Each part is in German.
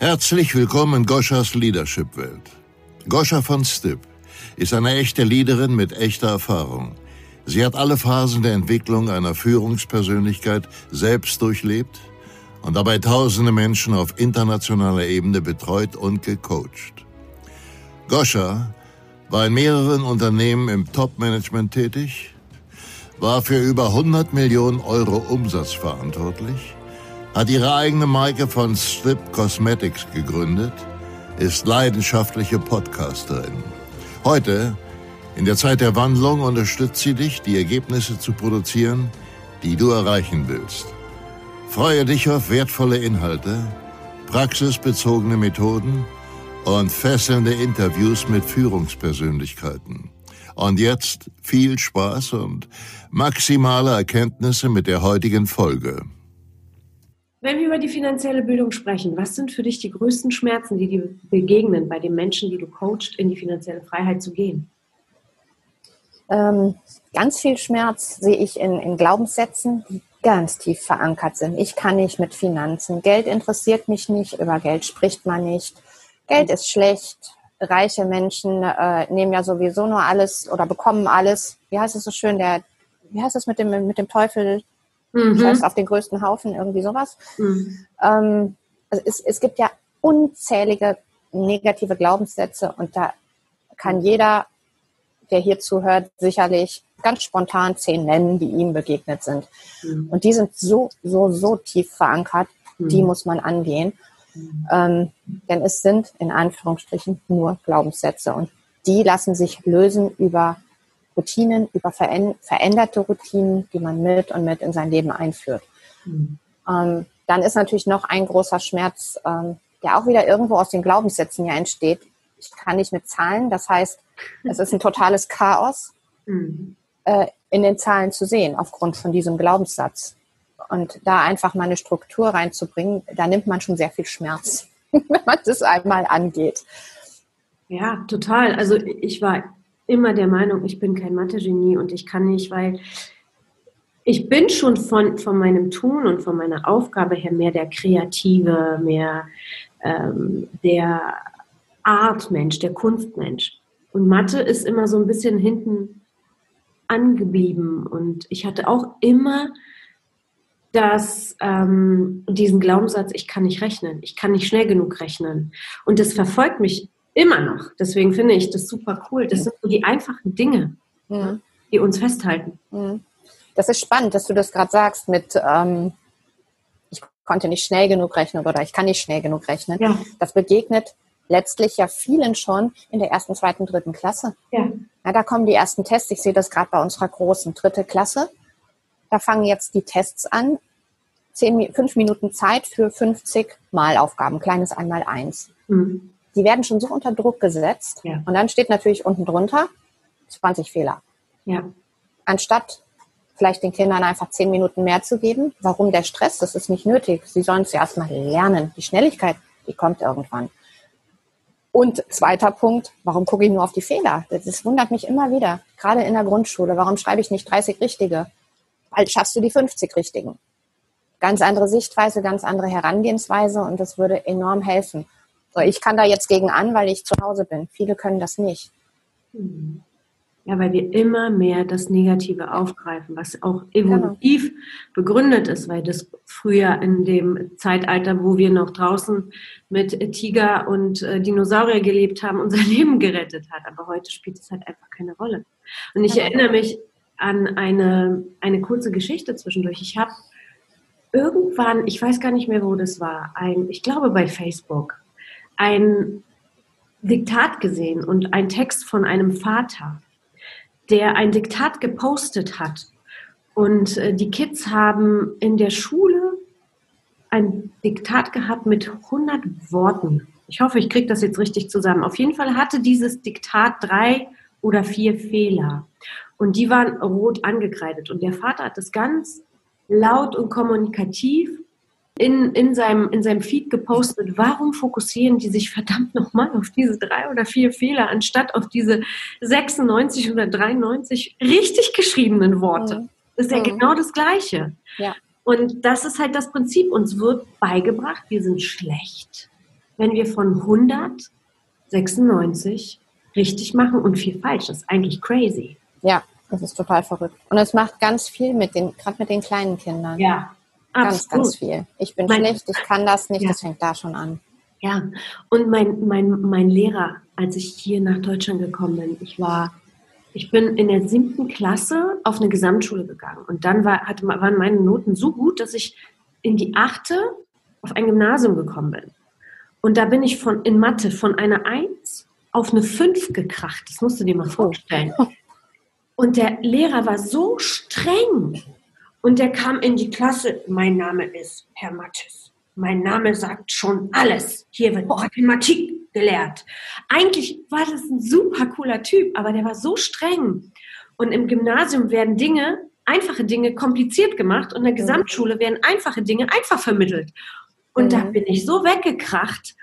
Herzlich willkommen in Goschas Leadership-Welt. Goscha von Stipp ist eine echte Leaderin mit echter Erfahrung. Sie hat alle Phasen der Entwicklung einer Führungspersönlichkeit selbst durchlebt und dabei tausende Menschen auf internationaler Ebene betreut und gecoacht. Goscha war in mehreren Unternehmen im Top-Management tätig, war für über 100 Millionen Euro Umsatz verantwortlich, hat ihre eigene Marke von Strip Cosmetics gegründet, ist leidenschaftliche Podcasterin. Heute, in der Zeit der Wandlung, unterstützt sie dich, die Ergebnisse zu produzieren, die du erreichen willst. Freue dich auf wertvolle Inhalte, praxisbezogene Methoden und fesselnde Interviews mit Führungspersönlichkeiten. Und jetzt viel Spaß und maximale Erkenntnisse mit der heutigen Folge. Wenn wir über die finanzielle Bildung sprechen, was sind für dich die größten Schmerzen, die dir begegnen bei den Menschen, die du coachst, in die finanzielle Freiheit zu gehen? Ähm, ganz viel Schmerz sehe ich in, in Glaubenssätzen, die ganz tief verankert sind. Ich kann nicht mit Finanzen. Geld interessiert mich nicht. Über Geld spricht man nicht. Geld ist schlecht. Reiche Menschen äh, nehmen ja sowieso nur alles oder bekommen alles. Wie heißt es so schön? Der, wie heißt es mit dem, mit dem Teufel? Mhm. Scheiß auf den größten Haufen, irgendwie sowas. Mhm. Ähm, also es, es gibt ja unzählige negative Glaubenssätze und da kann jeder, der hier zuhört, sicherlich ganz spontan zehn nennen, die ihm begegnet sind. Mhm. Und die sind so, so, so tief verankert, die mhm. muss man angehen. Mhm. Ähm, denn es sind in Anführungsstrichen nur Glaubenssätze und die lassen sich lösen über Routinen, über veränderte Routinen, die man mit und mit in sein Leben einführt. Mhm. Ähm, dann ist natürlich noch ein großer Schmerz, ähm, der auch wieder irgendwo aus den Glaubenssätzen ja entsteht. Ich kann nicht mit Zahlen, das heißt, es ist ein totales Chaos mhm. äh, in den Zahlen zu sehen aufgrund von diesem Glaubenssatz. Und da einfach mal eine Struktur reinzubringen, da nimmt man schon sehr viel Schmerz, wenn man das einmal angeht. Ja, total. Also ich war immer der Meinung, ich bin kein Mathe-Genie und ich kann nicht, weil ich bin schon von, von meinem Tun und von meiner Aufgabe her mehr der Kreative, mehr ähm, der Artmensch, der Kunstmensch. Und Mathe ist immer so ein bisschen hinten angeblieben. Und ich hatte auch immer das, ähm, diesen Glaubenssatz, ich kann nicht rechnen, ich kann nicht schnell genug rechnen. Und das verfolgt mich Immer noch. Deswegen finde ich das super cool. Das sind so die einfachen Dinge, ja. die uns festhalten. Das ist spannend, dass du das gerade sagst mit, ähm, ich konnte nicht schnell genug rechnen oder ich kann nicht schnell genug rechnen. Ja. Das begegnet letztlich ja vielen schon in der ersten, zweiten, dritten Klasse. Ja. ja da kommen die ersten Tests. Ich sehe das gerade bei unserer großen dritte Klasse. Da fangen jetzt die Tests an. Zehn, fünf Minuten Zeit für 50 Malaufgaben, kleines einmal eins. Mhm die werden schon so unter Druck gesetzt. Ja. Und dann steht natürlich unten drunter 20 Fehler. Ja. Anstatt vielleicht den Kindern einfach zehn Minuten mehr zu geben. Warum der Stress? Das ist nicht nötig. Sie sollen es ja erstmal lernen. Die Schnelligkeit, die kommt irgendwann. Und zweiter Punkt, warum gucke ich nur auf die Fehler? Das wundert mich immer wieder. Gerade in der Grundschule. Warum schreibe ich nicht 30 richtige? Weil schaffst du die 50 richtigen. Ganz andere Sichtweise, ganz andere Herangehensweise und das würde enorm helfen. Ich kann da jetzt gegen an, weil ich zu Hause bin. Viele können das nicht. Ja, weil wir immer mehr das Negative aufgreifen, was auch evolutiv genau. begründet ist, weil das früher in dem Zeitalter, wo wir noch draußen mit Tiger und äh, Dinosaurier gelebt haben, unser Leben gerettet hat. Aber heute spielt es halt einfach keine Rolle. Und ich genau. erinnere mich an eine, eine kurze Geschichte zwischendurch. Ich habe irgendwann, ich weiß gar nicht mehr, wo das war, ein, ich glaube bei Facebook, ein Diktat gesehen und ein Text von einem Vater, der ein Diktat gepostet hat. Und äh, die Kids haben in der Schule ein Diktat gehabt mit 100 Worten. Ich hoffe, ich kriege das jetzt richtig zusammen. Auf jeden Fall hatte dieses Diktat drei oder vier Fehler. Und die waren rot angekreidet. Und der Vater hat das ganz laut und kommunikativ in, in, seinem, in seinem Feed gepostet, warum fokussieren die sich verdammt nochmal auf diese drei oder vier Fehler, anstatt auf diese 96 oder 93 richtig geschriebenen Worte? Mhm. Das ist ja mhm. genau das Gleiche. Ja. Und das ist halt das Prinzip. Uns wird beigebracht, wir sind schlecht. wenn wir von 196 richtig machen und viel falsch. Das ist eigentlich crazy. Ja, das ist total verrückt. Und es macht ganz viel mit den, gerade mit den kleinen Kindern. Ja, absolut. ganz viel. Ich bin mein, schlecht, ich kann das nicht, ja. das fängt da schon an. Ja, und mein, mein, mein Lehrer, als ich hier nach Deutschland gekommen bin, ich war, ich bin in der siebten Klasse auf eine Gesamtschule gegangen. Und dann war, hatte, waren meine Noten so gut, dass ich in die achte auf ein Gymnasium gekommen bin. Und da bin ich von, in Mathe von einer Eins auf eine Fünf gekracht. Das musst du dir mal vorstellen. Und der Lehrer war so streng. Und der kam in die Klasse. Mein Name ist Herr Mattes. Mein Name sagt schon alles. Hier wird Mathematik gelehrt. Eigentlich war das ein super cooler Typ, aber der war so streng. Und im Gymnasium werden Dinge, einfache Dinge, kompliziert gemacht und in der Gesamtschule werden einfache Dinge einfach vermittelt. Und mhm. da bin ich so weggekracht,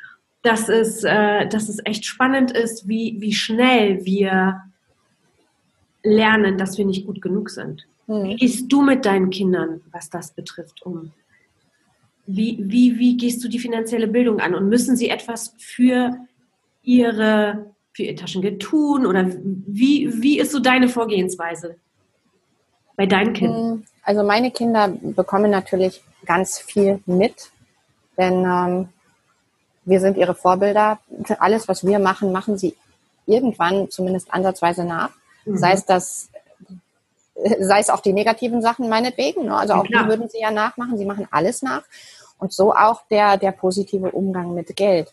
dass es, äh, dass es echt spannend ist, wie, wie schnell wir lernen, dass wir nicht gut genug sind. Mhm. Wie gehst du mit deinen Kindern, was das betrifft, um? Wie, wie, wie gehst du die finanzielle Bildung an? Und müssen sie etwas für ihre für ihr Taschengeld tun? Oder wie, wie ist so deine Vorgehensweise bei deinen Kindern? Hm, also meine Kinder bekommen natürlich ganz viel mit, denn ähm, wir sind ihre Vorbilder. Alles, was wir machen, machen sie irgendwann zumindest ansatzweise nach. Mhm. Sei es das sei es auch die negativen Sachen meinetwegen. Ne? Also auch ja, die würden sie ja nachmachen. Sie machen alles nach. Und so auch der, der positive Umgang mit Geld.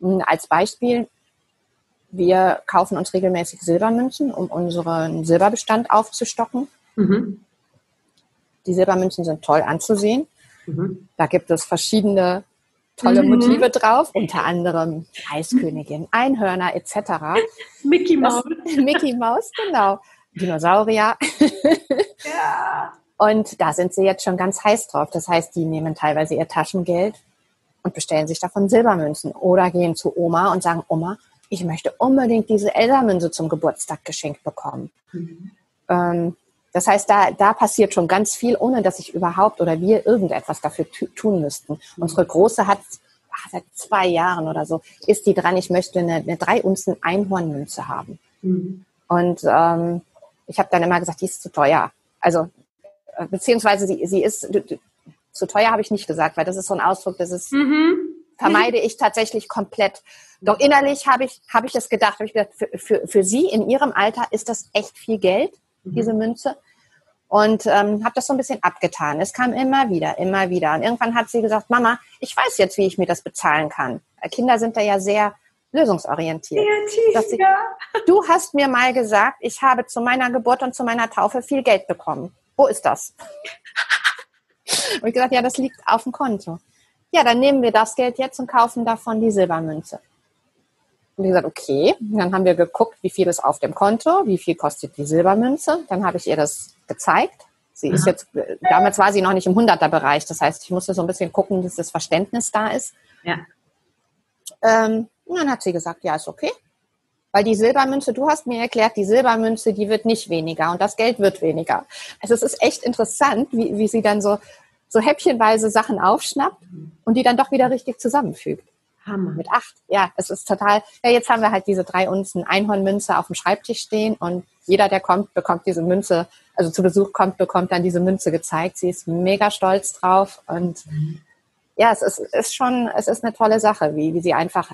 Hm, als Beispiel, wir kaufen uns regelmäßig Silbermünzen, um unseren Silberbestand aufzustocken. Mhm. Die Silbermünzen sind toll anzusehen. Mhm. Da gibt es verschiedene tolle mhm. Motive drauf, unter anderem Eiskönigin, Einhörner etc. Mickey Mouse. Mickey Mouse, genau. Dinosaurier. Ja. Und da sind sie jetzt schon ganz heiß drauf. Das heißt, die nehmen teilweise ihr Taschengeld und bestellen sich davon Silbermünzen oder gehen zu Oma und sagen, Oma, ich möchte unbedingt diese Eldermünze zum Geburtstag geschenkt bekommen. Mhm. Ähm, das heißt, da, da passiert schon ganz viel, ohne dass ich überhaupt oder wir irgendetwas dafür tun müssten. Mhm. Unsere Große hat ach, seit zwei Jahren oder so, ist die dran, ich möchte eine, eine drei Unzen Einhornmünze haben. Mhm. Und ähm, ich habe dann immer gesagt, die ist zu teuer. Also äh, beziehungsweise sie, sie ist zu teuer habe ich nicht gesagt, weil das ist so ein Ausdruck, das ist mhm. vermeide ich tatsächlich komplett. Doch innerlich habe ich habe ich das gedacht, habe ich gedacht, für, für, für sie in ihrem Alter ist das echt viel Geld, mhm. diese Münze. Und ähm, habe das so ein bisschen abgetan. Es kam immer wieder, immer wieder. Und irgendwann hat sie gesagt, Mama, ich weiß jetzt, wie ich mir das bezahlen kann. Kinder sind da ja sehr lösungsorientiert. Kreativ, sie, ja. Du hast mir mal gesagt, ich habe zu meiner Geburt und zu meiner Taufe viel Geld bekommen. Wo ist das? Und ich gesagt, ja, das liegt auf dem Konto. Ja, dann nehmen wir das Geld jetzt und kaufen davon die Silbermünze. Und ich gesagt, okay. Und dann haben wir geguckt, wie viel ist auf dem Konto, wie viel kostet die Silbermünze. Dann habe ich ihr das gezeigt. Sie ist jetzt, damals war sie noch nicht im 100er-Bereich. Das heißt, ich musste so ein bisschen gucken, dass das Verständnis da ist. Ja. Ähm, und dann hat sie gesagt, ja, ist okay. Weil die Silbermünze, du hast mir erklärt, die Silbermünze, die wird nicht weniger und das Geld wird weniger. Also es ist echt interessant, wie, wie sie dann so, so häppchenweise Sachen aufschnappt und die dann doch wieder richtig zusammenfügt. Hammer. Mit acht. Ja, es ist total. Ja, jetzt haben wir halt diese drei Unzen Einhornmünze auf dem Schreibtisch stehen und jeder, der kommt, bekommt diese Münze, also zu Besuch kommt, bekommt dann diese Münze gezeigt. Sie ist mega stolz drauf und ja, es ist, ist schon, es ist eine tolle Sache, wie, wie sie einfach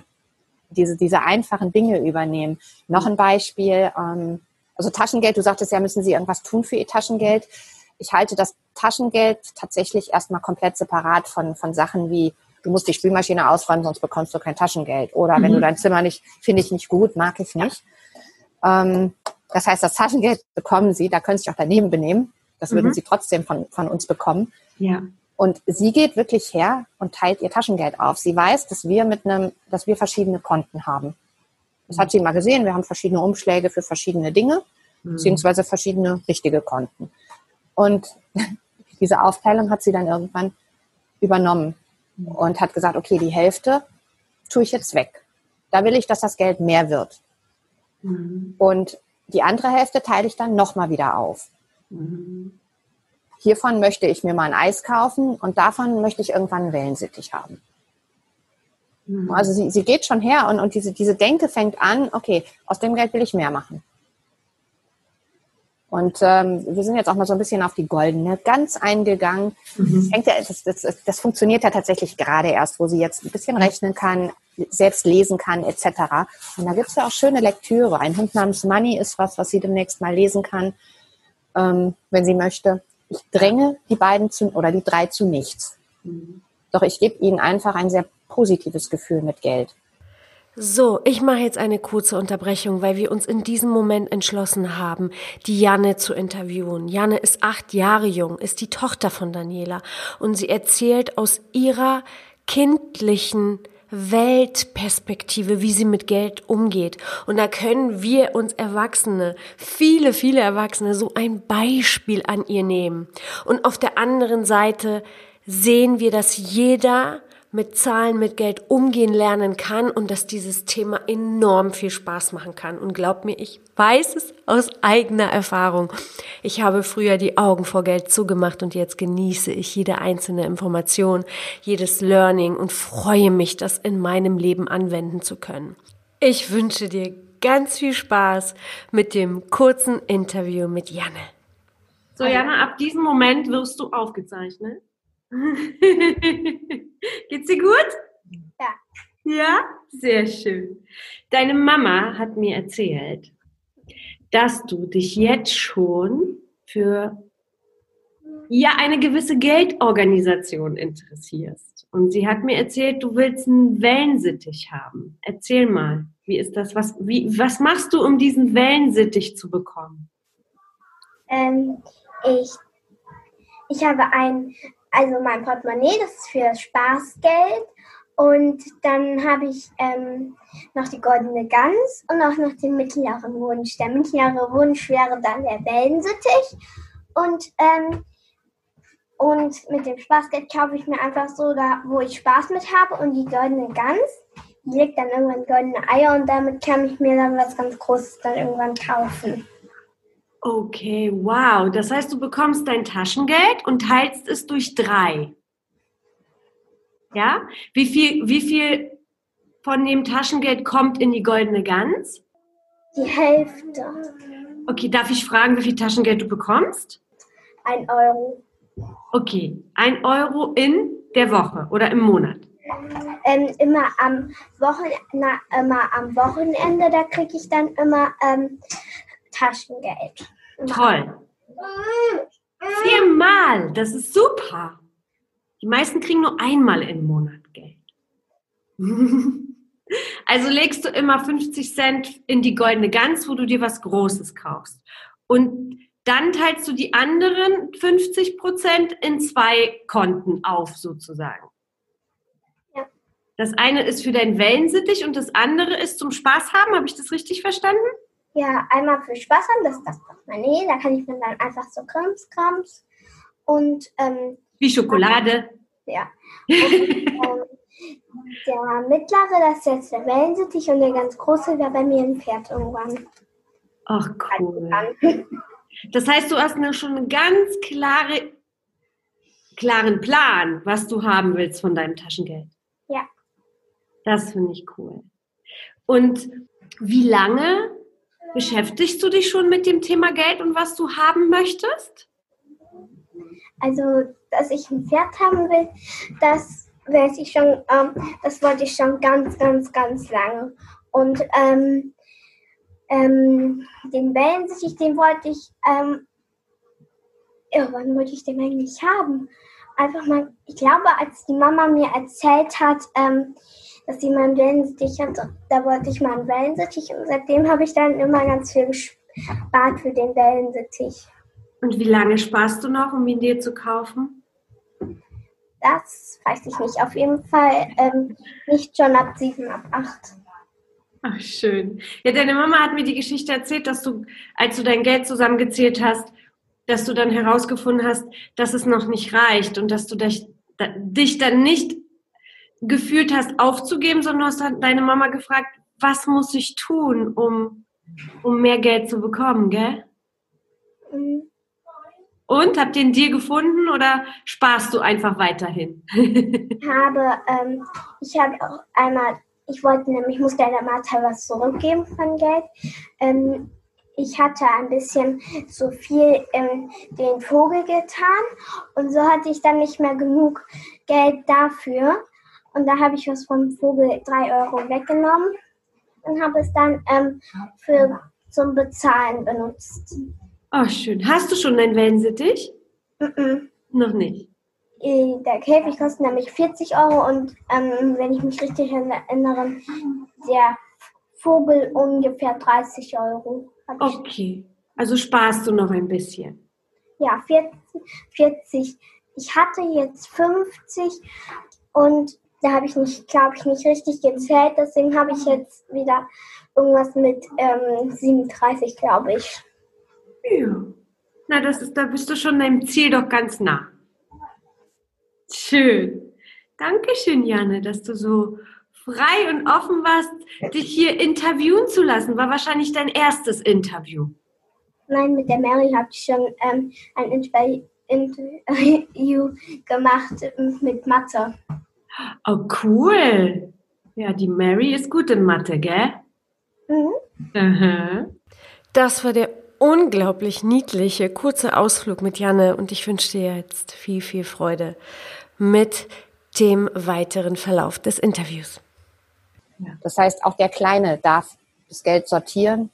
diese, diese einfachen Dinge übernehmen. Noch ein Beispiel, ähm, also Taschengeld, du sagtest ja, müssen sie irgendwas tun für ihr Taschengeld. Ich halte das Taschengeld tatsächlich erstmal komplett separat von, von Sachen wie, du musst die Spülmaschine ausräumen, sonst bekommst du kein Taschengeld. Oder mhm. wenn du mhm. dein Zimmer nicht, finde ich nicht gut, mag ich nicht. Ähm, das heißt, das Taschengeld bekommen sie, da können sie sich auch daneben benehmen. Das würden mhm. sie trotzdem von, von uns bekommen. Ja. Und sie geht wirklich her und teilt ihr Taschengeld auf. Sie weiß, dass wir mit einem, dass wir verschiedene Konten haben. Das hat sie mal gesehen. Wir haben verschiedene Umschläge für verschiedene Dinge, mhm. beziehungsweise verschiedene richtige Konten. Und diese Aufteilung hat sie dann irgendwann übernommen und hat gesagt, okay, die Hälfte tue ich jetzt weg. Da will ich, dass das Geld mehr wird. Mhm. Und die andere Hälfte teile ich dann nochmal wieder auf. Mhm hiervon möchte ich mir mal ein Eis kaufen und davon möchte ich irgendwann einen Wellensittich haben. Mhm. Also sie, sie geht schon her und, und diese, diese Denke fängt an, okay, aus dem Geld will ich mehr machen. Und ähm, wir sind jetzt auch mal so ein bisschen auf die goldene ganz eingegangen. Mhm. Das, das, das, das, funktioniert ja tatsächlich gerade erst, wo sie jetzt ein bisschen rechnen kann, selbst lesen kann, etc. Und da gibt es ja auch schöne Lektüre. Ein Hund namens Money ist was, was sie demnächst mal lesen kann, ähm, wenn sie möchte. Ich dränge die beiden zu oder die drei zu nichts. Doch ich gebe ihnen einfach ein sehr positives Gefühl mit Geld. So, ich mache jetzt eine kurze Unterbrechung, weil wir uns in diesem Moment entschlossen haben, die Janne zu interviewen. Janne ist acht Jahre jung, ist die Tochter von Daniela und sie erzählt aus ihrer kindlichen Weltperspektive, wie sie mit Geld umgeht. Und da können wir uns Erwachsene, viele, viele Erwachsene, so ein Beispiel an ihr nehmen. Und auf der anderen Seite sehen wir, dass jeder mit Zahlen, mit Geld umgehen lernen kann und dass dieses Thema enorm viel Spaß machen kann. Und glaub mir, ich weiß es aus eigener Erfahrung. Ich habe früher die Augen vor Geld zugemacht und jetzt genieße ich jede einzelne Information, jedes Learning und freue mich, das in meinem Leben anwenden zu können. Ich wünsche dir ganz viel Spaß mit dem kurzen Interview mit Janne. So, Janne, ab diesem Moment wirst du aufgezeichnet. Geht's dir gut? Ja. Ja? Sehr schön. Deine Mama hat mir erzählt, dass du dich jetzt schon für ja eine gewisse Geldorganisation interessierst. Und sie hat mir erzählt, du willst einen Wellensittich haben. Erzähl mal, wie ist das? Was, wie, was machst du, um diesen Wellensittich zu bekommen? Ähm, ich, ich habe ein also mein Portemonnaie, das ist für das Spaßgeld. Und dann habe ich ähm, noch die goldene Gans und auch noch den mittleren Wunsch. Der mittlere Wunsch wäre dann der Wellensittich. Und, ähm, und mit dem Spaßgeld kaufe ich mir einfach so da, wo ich Spaß mit habe. Und die goldene Gans, die legt dann irgendwann goldene Eier und damit kann ich mir dann was ganz Großes dann irgendwann kaufen. Okay, wow. Das heißt, du bekommst dein Taschengeld und teilst es durch drei. Ja? Wie viel, wie viel von dem Taschengeld kommt in die goldene Gans? Die Hälfte. Okay, darf ich fragen, wie viel Taschengeld du bekommst? Ein Euro. Okay, ein Euro in der Woche oder im Monat? Ähm, immer, am Wochenende, immer am Wochenende, da kriege ich dann immer ähm, Taschengeld. Toll. Viermal, das ist super. Die meisten kriegen nur einmal im Monat Geld. Also legst du immer 50 Cent in die goldene Gans, wo du dir was Großes kaufst. Und dann teilst du die anderen 50 Prozent in zwei Konten auf, sozusagen. Ja. Das eine ist für dein Wellensittich und das andere ist zum Spaß haben. Habe ich das richtig verstanden? Ja, einmal für Spaß haben, das ist das Portemonnaie. Da kann ich mir dann einfach so Krams, Krams und. Ähm, Wie Schokolade. Ja. Und, ähm, der mittlere, das ist jetzt der Wellensittich und der ganz große wäre bei mir ein Pferd irgendwann. Ach, cool. Das heißt, du hast mir schon einen ganz klare, klaren Plan, was du haben willst von deinem Taschengeld. Ja. Das finde ich cool. Und wie lange Beschäftigst du dich schon mit dem Thema Geld und was du haben möchtest? Also, dass ich ein Pferd haben will, das weiß ich schon, ähm, das wollte ich schon ganz, ganz, ganz lange. Und ähm, ähm, den Wellensittich, den wollte ich, ähm, ja, wann wollte ich den eigentlich haben? Einfach mal, ich glaube, als die Mama mir erzählt hat, ähm, dass sie mal einen Wellensittich hat. Da wollte ich mal einen Wellensittich und seitdem habe ich dann immer ganz viel gespart für den Wellensittich. Und wie lange sparst du noch, um ihn dir zu kaufen? Das weiß ich nicht. Auf jeden Fall ähm, nicht schon ab sieben, ab acht. Ach, schön. Ja, deine Mama hat mir die Geschichte erzählt, dass du, als du dein Geld zusammengezählt hast, dass du dann herausgefunden hast, dass es noch nicht reicht und dass du dich, dich dann nicht gefühlt hast, aufzugeben, sondern du hast deine Mama gefragt, was muss ich tun, um, um mehr Geld zu bekommen, gell? Mhm. Und habt ihr ihn dir gefunden oder sparst du einfach weiterhin? Ich habe, ähm, ich habe auch einmal, ich wollte nämlich, ich musste der Martha was zurückgeben von Geld. Ähm, ich hatte ein bisschen zu viel in den Vogel getan und so hatte ich dann nicht mehr genug Geld dafür. Und da habe ich was vom Vogel drei Euro weggenommen und habe es dann ähm, für, zum Bezahlen benutzt. Oh, schön. Hast du schon einen Wellensittich? Mm -mm. Noch nicht. Äh, Der Käfig kostet nämlich 40 Euro und ähm, wenn ich mich richtig erinnere, der Vogel ungefähr 30 Euro. Okay. Also sparst du noch ein bisschen. Ja, 40, 40. Ich hatte jetzt 50 und da habe ich nicht, glaube ich, nicht richtig gezählt. Deswegen habe ich jetzt wieder irgendwas mit ähm, 37, glaube ich. Ja. Na, das ist, da bist du schon deinem Ziel doch ganz nah. Schön. Dankeschön, Janne, dass du so frei und offen warst, dich hier interviewen zu lassen. War wahrscheinlich dein erstes Interview. Nein, mit der Mary habe ich schon ähm, ein Interview gemacht mit Mathe. Oh, cool. Ja, die Mary ist gut in Mathe, gell? Mhm. Aha. Das war der unglaublich niedliche, kurze Ausflug mit Janne und ich wünsche dir jetzt viel, viel Freude mit dem weiteren Verlauf des Interviews. Das heißt, auch der Kleine darf das Geld sortieren.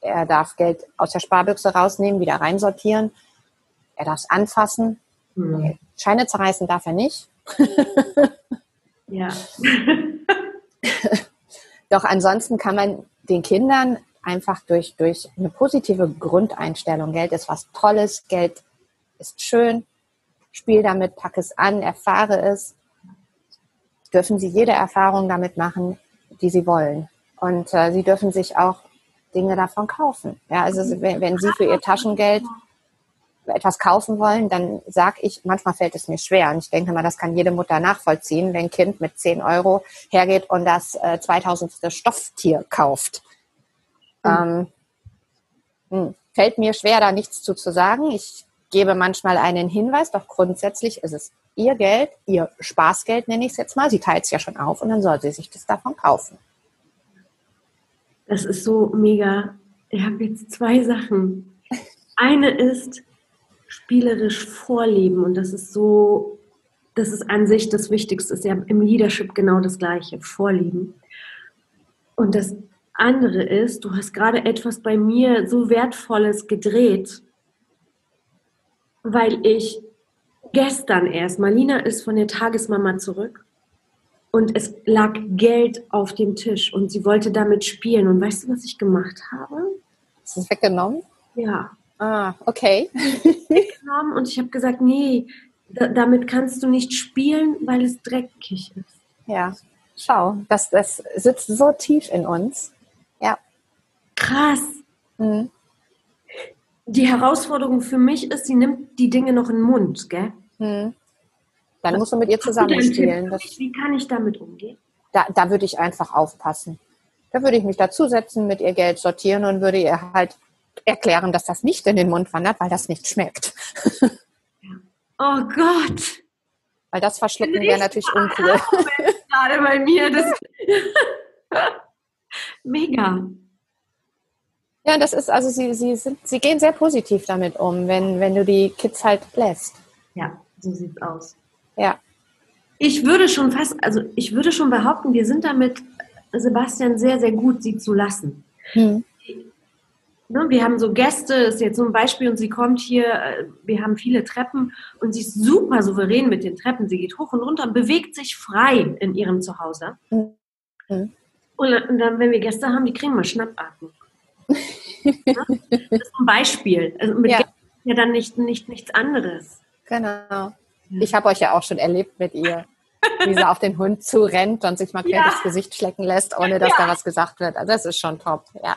Er darf Geld aus der Sparbüchse rausnehmen, wieder reinsortieren. Er darf es anfassen. Hm. Scheine zerreißen darf er nicht. Ja. Doch ansonsten kann man den Kindern einfach durch, durch eine positive Grundeinstellung, Geld ist was Tolles, Geld ist schön, spiel damit, pack es an, erfahre es, dürfen sie jede Erfahrung damit machen, die sie wollen. Und äh, sie dürfen sich auch Dinge davon kaufen. Ja, also wenn, wenn sie für ihr Taschengeld etwas kaufen wollen, dann sag ich, manchmal fällt es mir schwer. Und ich denke mal, das kann jede Mutter nachvollziehen, wenn ein Kind mit 10 Euro hergeht und das äh, 2000. Stofftier kauft. Ähm, hm, fällt mir schwer, da nichts zu, zu sagen. Ich gebe manchmal einen Hinweis, doch grundsätzlich ist es ihr Geld, ihr Spaßgeld nenne ich es jetzt mal. Sie teilt es ja schon auf und dann soll sie sich das davon kaufen. Das ist so mega. Ich habe jetzt zwei Sachen. Eine ist spielerisch vorleben und das ist so, das ist an sich das Wichtigste. Ist ja im Leadership genau das Gleiche, vorleben. Und das andere ist, du hast gerade etwas bei mir so Wertvolles gedreht, weil ich gestern erst, Marlina ist von der Tagesmama zurück und es lag Geld auf dem Tisch und sie wollte damit spielen. Und weißt du, was ich gemacht habe? Ist es weggenommen? Ja, Ah, okay. und ich habe gesagt, nee, da, damit kannst du nicht spielen, weil es dreckig ist. Ja, schau, das, das sitzt so tief in uns. Ja. Krass. Mhm. Die Herausforderung für mich ist, sie nimmt die Dinge noch in den Mund, gell? Mhm. Dann musst du mit ihr zusammenspielen. Wie kann ich damit umgehen? da, da würde ich einfach aufpassen. Da würde ich mich dazusetzen, mit ihr Geld sortieren und würde ihr halt erklären, dass das nicht in den Mund wandert, weil das nicht schmeckt. Oh Gott. Weil das verschlucken wäre natürlich uncool. Gerade bei mir. Das Mega. Ja, das ist, also sie, sie, sind, sie gehen sehr positiv damit um, wenn, wenn du die Kids halt lässt. Ja, so sieht's aus. Ja. Ich würde schon fast, also ich würde schon behaupten, wir sind damit, Sebastian, sehr, sehr gut, sie zu lassen. Hm. Ne, wir haben so Gäste, ist jetzt so ein Beispiel, und sie kommt hier, äh, wir haben viele Treppen und sie ist super souverän mit den Treppen. Sie geht hoch und runter und bewegt sich frei in ihrem Zuhause. Mhm. Und, dann, wenn wir Gäste haben, die kriegen mal Schnappatmung. Ne? das ist ein Beispiel. Also mit Ja. Gästen ja dann nicht, nicht nichts anderes. Genau. Ich habe euch ja auch schon erlebt mit ihr, wie sie auf den Hund zurennt und sich mal quer Ja. das Gesicht schlecken lässt, ohne dass da was gesagt wird. Also das ist schon top. Ja.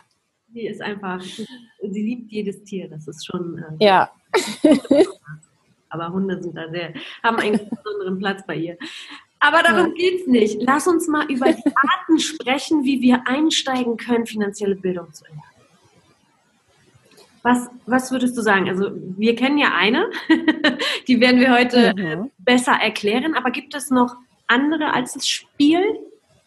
Sie ist einfach, sie liebt jedes Tier. Das ist schon. Äh, Ja. Aber Hunde sind da sehr, haben einen besonderen Platz bei ihr. Aber darum geht's nicht. Lass uns mal über die Arten sprechen, wie wir einsteigen können, finanzielle Bildung zu erlernen. Was, was würdest du sagen? Also wir kennen ja eine, die werden wir heute mhm. besser erklären, aber gibt es noch andere als das Spiel,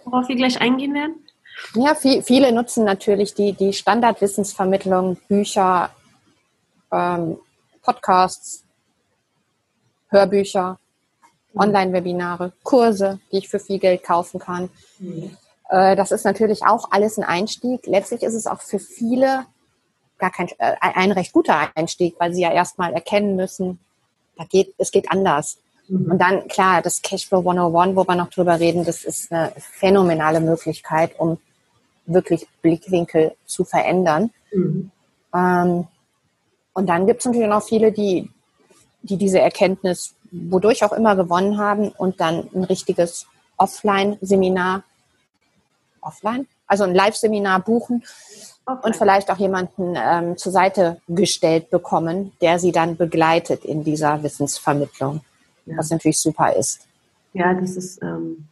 worauf wir gleich eingehen werden? Ja, viel, viele nutzen natürlich die, die Standardwissensvermittlung, Bücher, ähm, Podcasts, Hörbücher, mhm. Online-Webinare, Kurse, die ich für viel Geld kaufen kann. Mhm. Äh, das ist natürlich auch alles ein Einstieg. Letztlich ist es auch für viele gar kein, äh, ein recht guter Einstieg, weil sie ja erstmal erkennen müssen, da geht, es geht anders. Mhm. Und dann, klar, das Cashflow 101, wo wir noch drüber reden, das ist eine phänomenale Möglichkeit, um wirklich Blickwinkel zu verändern. Mhm. Ähm, und dann gibt es natürlich noch viele, die, die diese Erkenntnis wodurch auch immer gewonnen haben und dann ein richtiges Offline-Seminar, offline, also ein Live-Seminar buchen und vielleicht auch jemanden ähm, zur Seite gestellt bekommen, der sie dann begleitet in dieser Wissensvermittlung, ja. was natürlich super ist. Ja, das ist ähm,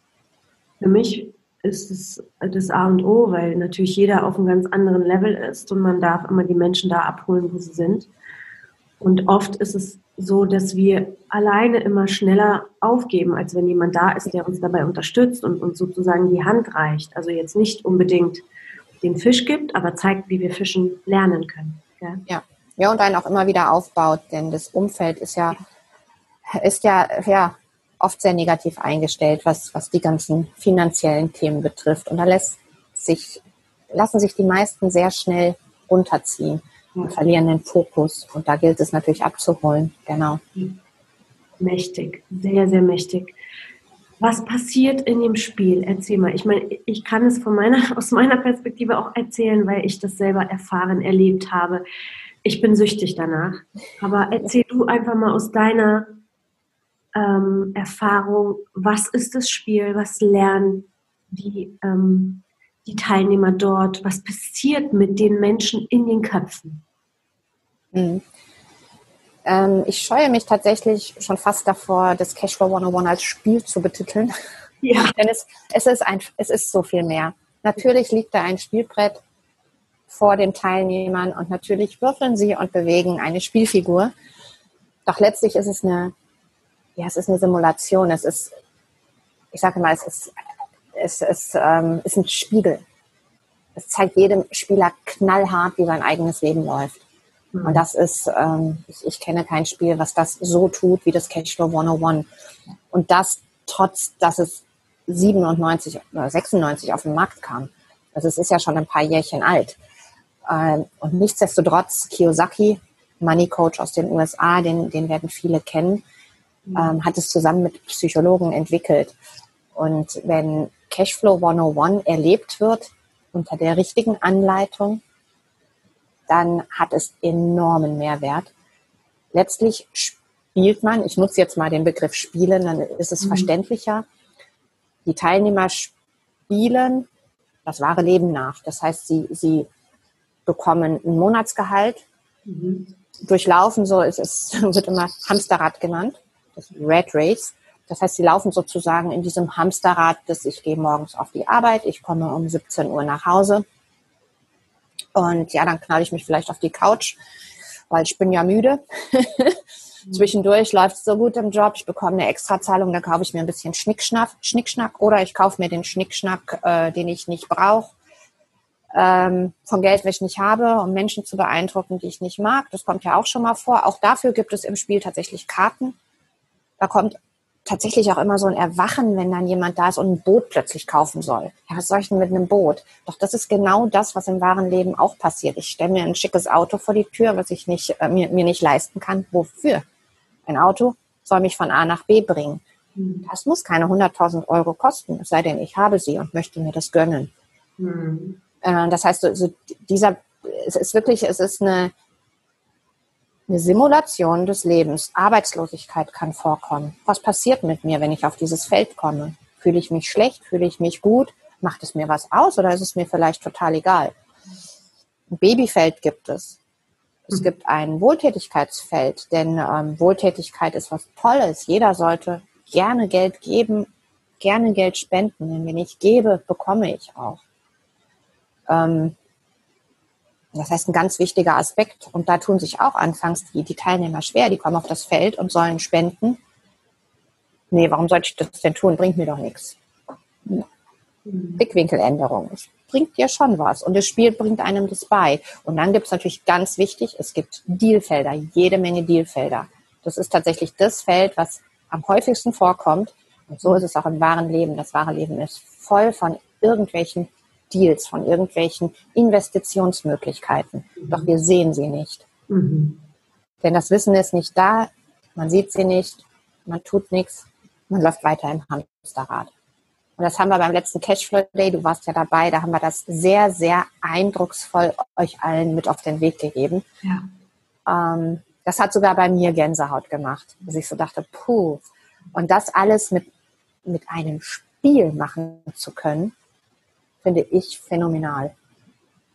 für mich ist es das A und O, weil natürlich jeder auf einem ganz anderen Level ist und man darf immer die Menschen da abholen, wo sie sind. Und oft ist es so, dass wir alleine immer schneller aufgeben, als wenn jemand da ist, der uns dabei unterstützt und uns sozusagen die Hand reicht. Also jetzt nicht unbedingt den Fisch gibt, aber zeigt, wie wir fischen lernen können. Ja, ja. ja und einen auch immer wieder aufbaut, denn das Umfeld ist ja, ist ja, ja oft sehr negativ eingestellt, was, was die ganzen finanziellen Themen betrifft. Und da lässt sich, lassen sich die meisten sehr schnell runterziehen und verlieren den Fokus. Und da gilt es natürlich abzuholen. Genau. Mächtig, sehr, sehr mächtig. Was passiert in dem Spiel? Erzähl mal. Ich meine, ich kann es von meiner, aus meiner Perspektive auch erzählen, weil ich das selber erfahren, erlebt habe. Ich bin süchtig danach. Aber erzähl du einfach mal aus deiner ähm, Erfahrung, was ist das Spiel? Was lernen die, ähm, die Teilnehmer dort? Was passiert mit den Menschen in den Köpfen? Mhm. Ähm, ich scheue mich tatsächlich schon fast davor, das Cashflow 101 als Spiel zu betiteln. Ja. Denn es, es, ist ein, es ist so viel mehr. Natürlich liegt da ein Spielbrett vor den Teilnehmern und natürlich würfeln sie und bewegen eine Spielfigur. Doch letztlich ist es eine, ja, es ist eine Simulation. Es ist, ich sage mal, es ist, es ist, ähm, ist ein Spiegel. Es zeigt jedem Spieler knallhart, wie sein eigenes Leben läuft. Und das ist, ähm, ich, ich, kenne kein Spiel, was das so tut wie das Cashflow 101. Und das trotz, dass es 97 oder 96 auf den Markt kam. Also es ist ja schon ein paar Jährchen alt. Ähm, und nichtsdestotrotz, Kiyosaki, Money Coach aus den USA, den, den werden viele kennen, ähm, hat es zusammen mit Psychologen entwickelt. Und wenn Cashflow 101 erlebt wird unter der richtigen Anleitung, dann hat es enormen Mehrwert. Letztlich spielt man, ich nutze jetzt mal den Begriff spielen, dann ist es mhm. verständlicher. Die Teilnehmer spielen das wahre Leben nach. Das heißt, sie, sie bekommen ein Monatsgehalt, mhm. durchlaufen so, es, es wird immer Hamsterrad genannt, das Red Race. Das heißt, sie laufen sozusagen in diesem Hamsterrad, dass ich gehe morgens auf die Arbeit, ich komme um 17 Uhr nach Hause, und ja, dann knall ich mich vielleicht auf die Couch, weil ich bin ja müde. Zwischendurch läuft es so gut im Job, ich bekomme eine Extrazahlung, dann kaufe ich mir ein bisschen Schnickschnack, Schnickschnack oder ich kaufe mir den Schnickschnack, äh, den ich nicht brauche, ähm, von Geld, was ich nicht habe, um Menschen zu beeindrucken, die ich nicht mag. Das kommt ja auch schon mal vor. Auch dafür gibt es im Spiel tatsächlich Karten. Da kommt tatsächlich auch immer so ein Erwachen, wenn dann jemand da ist und ein Boot plötzlich kaufen soll. Ja, was soll ich denn mit einem Boot? Doch das ist genau das, was im wahren Leben auch passiert. Ich stelle mir ein schickes Auto vor die Tür, was ich nicht, äh, mir, mir nicht leisten kann. Wofür? Ein Auto soll mich von A nach B bringen. Mhm. Das muss keine 100.000 Euro kosten, es sei denn, ich habe sie und möchte mir das gönnen. Mhm. Äh, das heißt, so, dieser, es ist wirklich, es ist eine, eine Simulation des Lebens. Arbeitslosigkeit kann vorkommen. Was passiert mit mir, wenn ich auf dieses Feld komme? Fühle ich mich schlecht? Fühle ich mich gut? Macht es mir was aus oder ist es mir vielleicht total egal? Ein Babyfeld gibt es. Es mhm. gibt ein Wohltätigkeitsfeld, denn ähm, Wohltätigkeit ist was Tolles. Jeder sollte gerne Geld geben, gerne Geld spenden. Denn wenn ich gebe, bekomme ich auch. Ähm, Das heißt, ein ganz wichtiger Aspekt, und da tun sich auch anfangs die, die Teilnehmer schwer, die kommen auf das Feld und sollen spenden. Nee, warum sollte ich das denn tun? Bringt mir doch nichts. Blickwinkeländerung. Es bringt dir schon was und das Spiel bringt einem das bei. Und dann gibt es natürlich ganz wichtig, es gibt Dealfelder, jede Menge Dealfelder. Das ist tatsächlich das Feld, was am häufigsten vorkommt. Und so ist es auch im wahren Leben. Das wahre Leben ist voll von irgendwelchen Deals, von irgendwelchen Investitionsmöglichkeiten. Mhm. Doch wir sehen sie nicht. Mhm. Denn das Wissen ist nicht da, man sieht sie nicht, man tut nichts, man läuft weiter im Hamsterrad. Und das haben wir beim letzten Cashflow Day, du warst ja dabei, da haben wir das sehr, sehr eindrucksvoll euch allen mit auf den Weg gegeben. Ja. Ähm, das hat sogar bei mir Gänsehaut gemacht, dass ich so dachte, puh. Und das alles mit, mit einem Spiel machen zu können, finde ich phänomenal.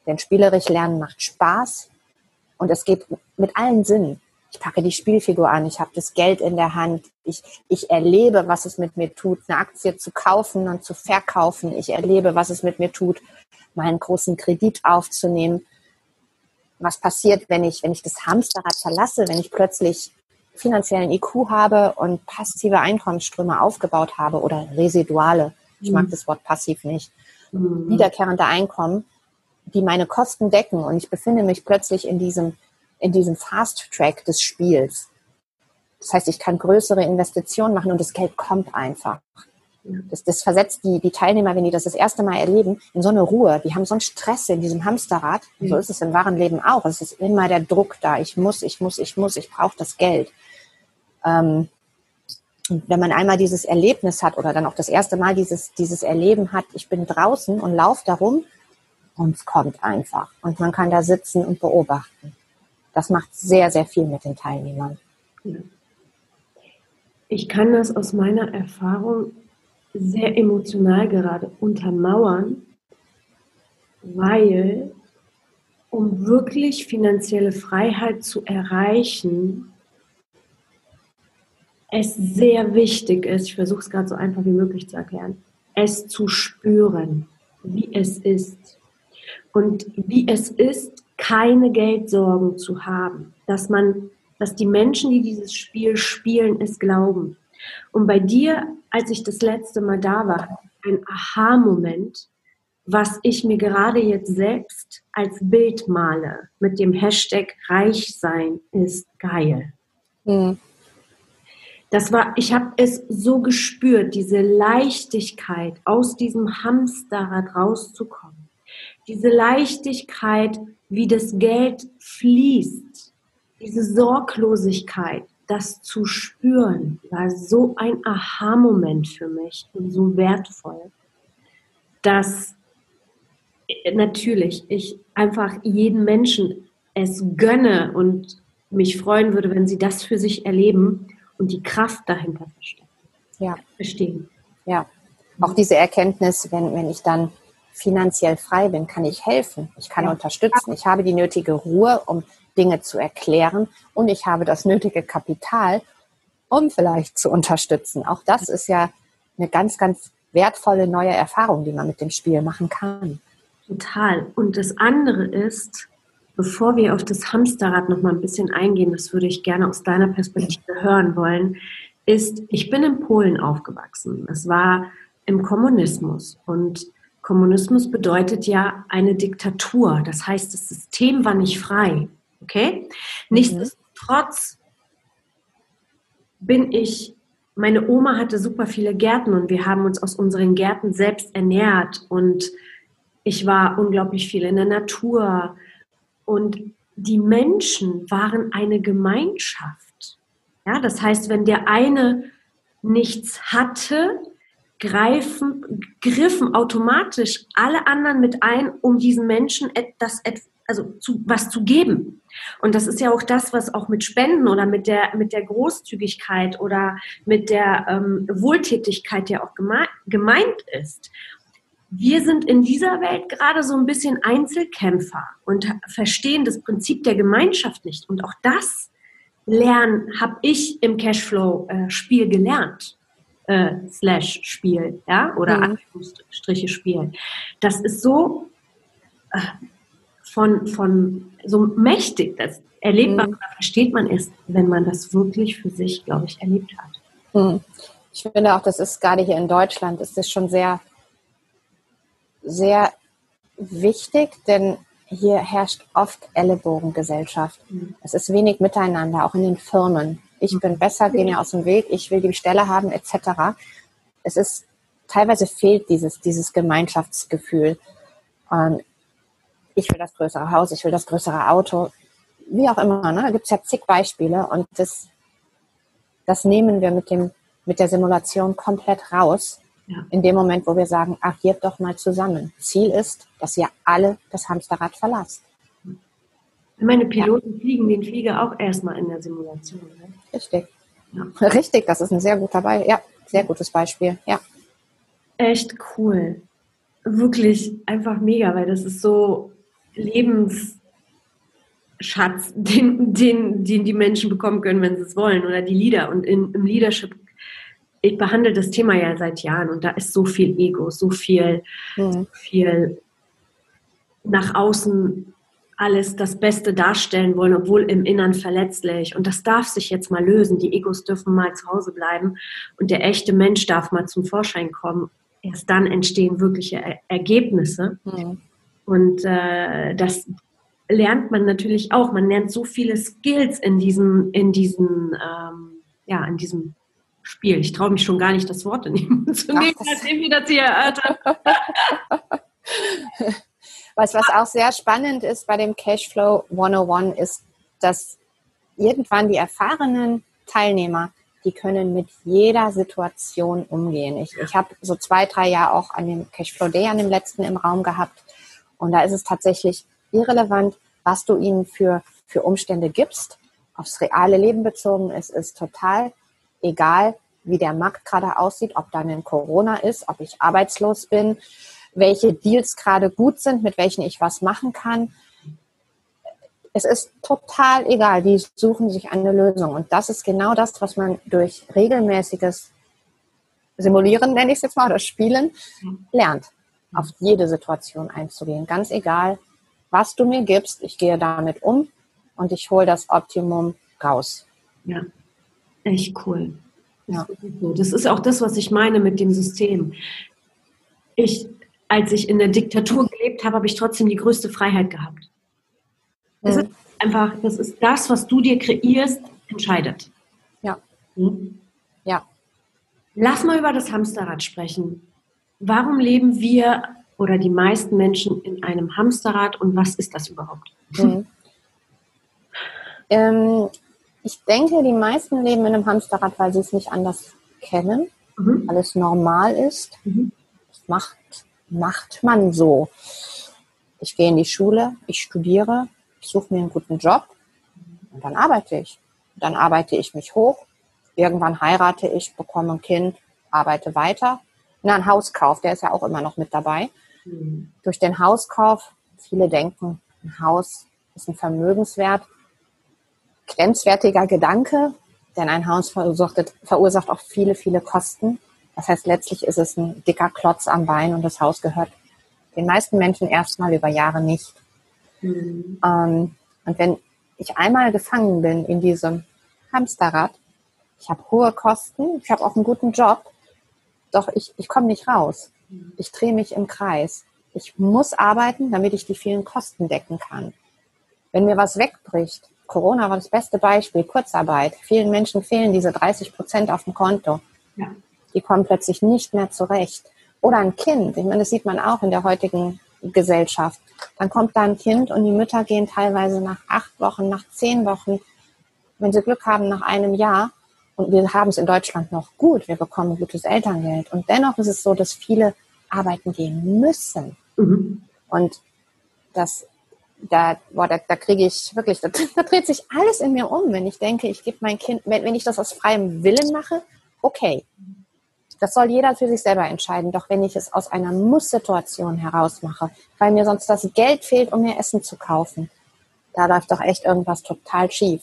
Denn spielerisch lernen macht Spaß und es geht mit allen Sinnen ich packe die Spielfigur an, ich habe das Geld in der Hand, ich, ich erlebe, was es mit mir tut, eine Aktie zu kaufen und zu verkaufen. Ich erlebe, was es mit mir tut, meinen großen Kredit aufzunehmen. Was passiert, wenn ich, wenn ich das Hamsterrad verlasse, wenn ich plötzlich finanziellen IQ habe und passive Einkommensströme aufgebaut habe oder residuale. Ich mag mhm. das Wort passiv nicht. Mhm. Wiederkehrende Einkommen, die meine Kosten decken und ich befinde mich plötzlich in diesem in diesem Fast Track des Spiels. Das heißt, ich kann größere Investitionen machen und das Geld kommt einfach. Das, das versetzt die, die Teilnehmer, wenn die das das erste Mal erleben, in so eine Ruhe. Die haben so einen Stress in diesem Hamsterrad. Und so ist es im wahren Leben auch. Es ist immer der Druck da. Ich muss, ich muss, ich muss, ich brauche das Geld. Ähm, und wenn man einmal dieses Erlebnis hat oder dann auch das erste Mal dieses, dieses Erleben hat, ich bin draußen und laufe darum und es kommt einfach. Und man kann da sitzen und beobachten. Das macht sehr, sehr viel mit den Teilnehmern. Ich kann das aus meiner Erfahrung sehr emotional gerade untermauern, weil um wirklich finanzielle Freiheit zu erreichen, es sehr wichtig ist, ich versuche es gerade so einfach wie möglich zu erklären, es zu spüren, wie es ist. Und wie es ist, keine Geldsorgen zu haben, dass man, dass die Menschen, die dieses Spiel spielen, es glauben. Und bei dir, als ich das letzte Mal da war, ein Aha-Moment, was ich mir gerade jetzt selbst als Bild male mit dem Hashtag Reich sein ist geil. Mhm. Das war, ich habe es so gespürt, diese Leichtigkeit, aus diesem Hamsterrad rauszukommen. Diese Leichtigkeit, wie das Geld fließt, diese Sorglosigkeit, das zu spüren, war so ein Aha-Moment für mich und so wertvoll, dass äh, natürlich ich einfach jeden Menschen es gönne und mich freuen würde, wenn sie das für sich erleben und die Kraft dahinter verstehen. Ja. Verstehen. Ja. Auch diese Erkenntnis, wenn, wenn ich dann finanziell frei bin, kann ich helfen, ich kann ja. unterstützen, ich habe die nötige Ruhe, um Dinge zu erklären und ich habe das nötige Kapital, um vielleicht zu unterstützen. Auch das ist ja eine ganz, ganz wertvolle neue Erfahrung, die man mit dem Spiel machen kann. Total. Und das andere ist, bevor wir auf das Hamsterrad noch mal ein bisschen eingehen, das würde ich gerne aus deiner Perspektive hören wollen, ist, ich bin in Polen aufgewachsen. Es war im Kommunismus und Kommunismus bedeutet ja eine Diktatur. Das heißt, das System war nicht frei. Okay? Nichtsdestotrotz bin ich, meine Oma hatte super viele Gärten und wir haben uns aus unseren Gärten selbst ernährt und ich war unglaublich viel in der Natur und die Menschen waren eine Gemeinschaft. Ja, das heißt, wenn der eine nichts hatte, greifen, griffen automatisch alle anderen mit ein, um diesen Menschen etwas, also zu, was zu geben. Und das ist ja auch das, was auch mit Spenden oder mit der, mit der Großzügigkeit oder mit der ähm, Wohltätigkeit ja auch geme gemeint ist. Wir sind in dieser Welt gerade so ein bisschen Einzelkämpfer und verstehen das Prinzip der Gemeinschaft nicht. Und auch das Lernen habe ich im Cashflow-Spiel äh, gelernt äh, slash Spiel, ja, oder mhm. Anführungsstriche Spiel. Das ist so äh, von, von so mächtig. Das erlebt man mhm. oder versteht man erst, wenn man das wirklich für sich, glaube ich, erlebt hat. Mhm. Ich finde auch, das ist gerade hier in Deutschland, ist das schon sehr, sehr wichtig, denn hier herrscht oft Ellenbogengesellschaft. Mhm. Es ist wenig Miteinander, auch in den Firmen. Ich bin besser, gehe mir aus dem Weg, ich will die Stelle haben, etc. Es ist, teilweise fehlt dieses, dieses Gemeinschaftsgefühl. Ähm, ich will das größere Haus, ich will das größere Auto, wie auch immer. Ne? Da gibt es ja zig Beispiele und das, das nehmen wir mit, dem, mit der Simulation komplett raus. Ja. In dem Moment, wo wir sagen, agiert doch mal zusammen. Ziel ist, dass ihr alle das Hamsterrad verlasst. Meine Piloten ja. fliegen den Flieger auch erstmal in der Simulation. Ne? Richtig. Ja. Richtig, das ist ein sehr guter Beispiel. Ja, sehr gutes Beispiel. Ja. Echt cool. Wirklich einfach mega, weil das ist so Lebensschatz, den, den, den die Menschen bekommen können, wenn sie es wollen, oder die Leader. Und in, im Leadership, ich behandle das Thema ja seit Jahren und da ist so viel Ego, so viel, mhm. so viel nach außen alles das Beste darstellen wollen, obwohl im Innern verletzlich. Und das darf sich jetzt mal lösen. Die Egos dürfen mal zu Hause bleiben und der echte Mensch darf mal zum Vorschein kommen. Erst dann entstehen wirkliche er Ergebnisse. Mhm. Und äh, das lernt man natürlich auch. Man lernt so viele Skills in diesem, in diesem, ähm, ja, in diesem Spiel. Ich traue mich schon gar nicht, das Wort in ihm zu nehmen, nachdem wir das hier erörtert was, was auch sehr spannend ist bei dem Cashflow 101 ist, dass irgendwann die erfahrenen Teilnehmer, die können mit jeder Situation umgehen. Ich, ich habe so zwei, drei Jahre auch an dem Cashflow Day, an dem letzten im Raum gehabt. Und da ist es tatsächlich irrelevant, was du ihnen für, für Umstände gibst. Aufs reale Leben bezogen ist, ist total egal, wie der Markt gerade aussieht, ob dann ein Corona ist, ob ich arbeitslos bin, welche Deals gerade gut sind, mit welchen ich was machen kann. Es ist total egal, die suchen sich eine Lösung. Und das ist genau das, was man durch regelmäßiges Simulieren, nenne ich es jetzt mal, oder Spielen, lernt, auf jede Situation einzugehen. Ganz egal, was du mir gibst, ich gehe damit um und ich hole das Optimum raus. Ja, echt cool. Ja. Das ist auch das, was ich meine mit dem System. Ich als ich in der Diktatur gelebt habe, habe ich trotzdem die größte Freiheit gehabt. Das mhm. ist einfach, das ist das, was du dir kreierst, entscheidet. Ja. Mhm. Ja. Lass mal über das Hamsterrad sprechen. Warum leben wir oder die meisten Menschen in einem Hamsterrad und was ist das überhaupt? Mhm. Ähm, ich denke, die meisten leben in einem Hamsterrad, weil sie es nicht anders kennen, mhm. weil es normal ist. Mhm. Macht macht man so? Ich gehe in die Schule, ich studiere, ich suche mir einen guten Job und dann arbeite ich. Dann arbeite ich mich hoch. Irgendwann heirate ich, bekomme ein Kind, arbeite weiter. Na, ein Hauskauf, der ist ja auch immer noch mit dabei. Mhm. Durch den Hauskauf, viele denken, ein Haus ist ein Vermögenswert. Grenzwertiger Gedanke, denn ein Haus verursacht, verursacht auch viele, viele Kosten. Das heißt, letztlich ist es ein dicker Klotz am Bein und das Haus gehört den meisten Menschen erstmal über Jahre nicht. Mhm. Ähm, und wenn ich einmal gefangen bin in diesem Hamsterrad, ich habe hohe Kosten, ich habe auch einen guten Job, doch ich, ich komme nicht raus. Ich drehe mich im Kreis. Ich muss arbeiten, damit ich die vielen Kosten decken kann. Wenn mir was wegbricht, Corona war das beste Beispiel, Kurzarbeit. Vielen Menschen fehlen diese 30 Prozent auf dem Konto. Ja die kommen plötzlich nicht mehr zurecht. Oder ein Kind, ich meine, das sieht man auch in der heutigen Gesellschaft. Dann kommt da ein Kind und die Mütter gehen teilweise nach acht Wochen, nach zehn Wochen, wenn sie Glück haben, nach einem Jahr. Und wir haben es in Deutschland noch gut, wir bekommen gutes Elterngeld. Und dennoch ist es so, dass viele arbeiten gehen müssen. Mhm. Und das, da, boah, da, da kriege ich wirklich, da, da, dreht sich alles in mir um, wenn ich denke, ich gebe mein Kind, wenn, wenn ich das aus freiem Willen mache, okay. Das soll jeder für sich selber entscheiden. Doch wenn ich es aus einer Muss-Situation heraus mache, weil mir sonst das Geld fehlt, um mir Essen zu kaufen, da läuft doch echt irgendwas total schief.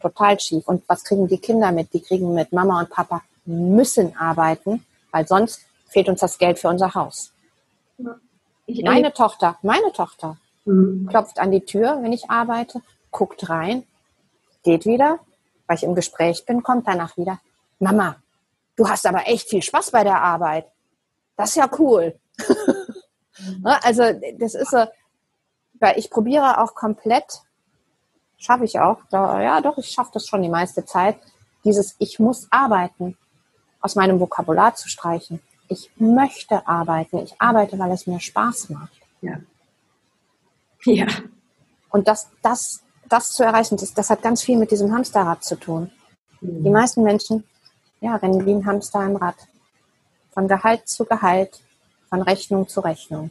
Total schief. Und was kriegen die Kinder mit? Die kriegen mit, Mama und Papa müssen arbeiten, weil sonst fehlt uns das Geld für unser Haus. Meine Tochter, meine Tochter. Klopft an die Tür, wenn ich arbeite, guckt rein, geht wieder, weil ich im Gespräch bin, kommt danach wieder. Mama, du hast aber echt viel Spaß bei der Arbeit. Das ist ja cool. also das ist so, weil ich probiere auch komplett, schaffe ich auch, ja doch, ich schaffe das schon die meiste Zeit, dieses Ich muss arbeiten aus meinem Vokabular zu streichen. Ich möchte arbeiten. Ich arbeite, weil es mir Spaß macht. Ja. Ja. Und das, das, das zu erreichen, das, das hat ganz viel mit diesem Hamsterrad zu tun. Mhm. Die meisten Menschen ja, rennen wie ein Hamster im Rad. Von Gehalt zu Gehalt, von Rechnung zu Rechnung.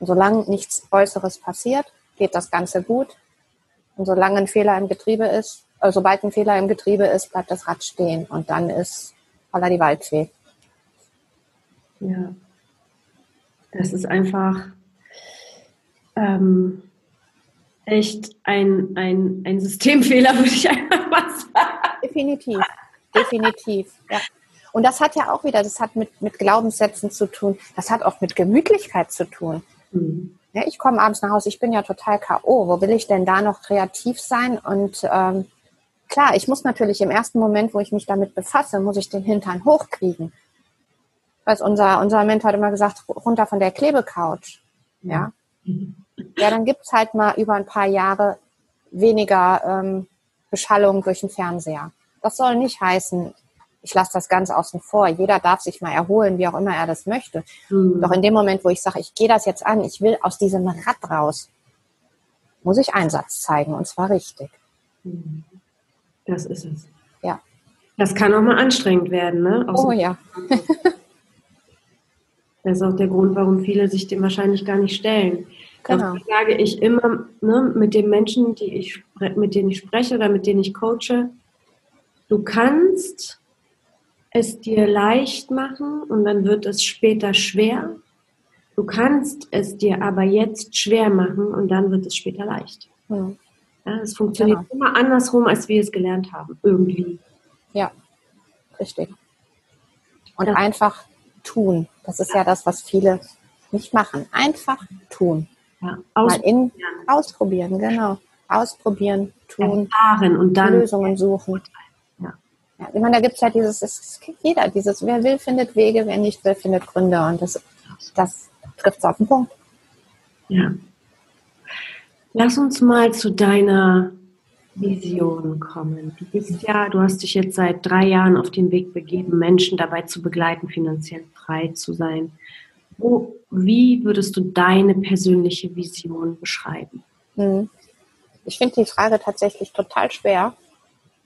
Und solange nichts Äußeres passiert, geht das Ganze gut. Und solange ein Fehler im Getriebe ist, äh, sobald ein Fehler im Getriebe ist, bleibt das Rad stehen. Und dann ist aller die Waldfee. Ja. Das ist einfach ähm, echt ein, ein, ein Systemfehler, würde ich einfach mal sagen. Definitiv, definitiv. Ja. Und das hat ja auch wieder, das hat mit, mit Glaubenssätzen zu tun, das hat auch mit Gemütlichkeit zu tun. Mhm. Ja, ich komme abends nach Hause, ich bin ja total K.O. Wo will ich denn da noch kreativ sein? Und ähm, klar, ich muss natürlich im ersten Moment, wo ich mich damit befasse, muss ich den Hintern hochkriegen. Was unser, unser Mentor hat immer gesagt, runter von der Klebecouch. Ja. Ja, dann gibt's halt mal über ein paar Jahre weniger ähm, Beschallung durch den Fernseher. Das soll nicht heißen, ich lasse das ganz außen vor. Jeder darf sich mal erholen, wie auch immer er das möchte. Mhm. Doch in dem Moment, wo ich sage, ich gehe das jetzt an, ich will aus diesem Rad raus, muss ich Einsatz zeigen und zwar richtig. Mhm. Das ist es. Ja. Das kann auch mal anstrengend werden, ne? Aus oh ja. das ist auch der Grund, warum viele sich dem wahrscheinlich gar nicht stellen. Genau. Das sage ich immer ne, mit den Menschen, die ich, mit denen ich spreche oder mit denen ich coache. Du kannst es dir leicht machen und dann wird es später schwer. Du kannst es dir aber jetzt schwer machen und dann wird es später leicht. Mhm. Ja, es funktioniert genau. immer andersrum, als wir es gelernt haben, irgendwie. Ja, richtig. Und das einfach tun. Das ist ja das, was viele nicht machen. Einfach tun. Ja, ausprobieren. In, ausprobieren, genau. Ausprobieren, tun, Erfahren und dann Lösungen suchen. Ja. ja ich meine, da gibt es ja dieses, es kennt jeder, dieses, wer will, findet Wege, wer nicht will, findet Gründe. Und das, das trifft es auf den Punkt. Ja. Lass uns mal zu deiner Vision kommen. Du bist ja, du hast dich jetzt seit drei Jahren auf den Weg begeben, Menschen dabei zu begleiten, finanziell frei zu sein. Wo, wie würdest du deine persönliche Vision beschreiben? Hm. Ich finde die Frage tatsächlich total schwer,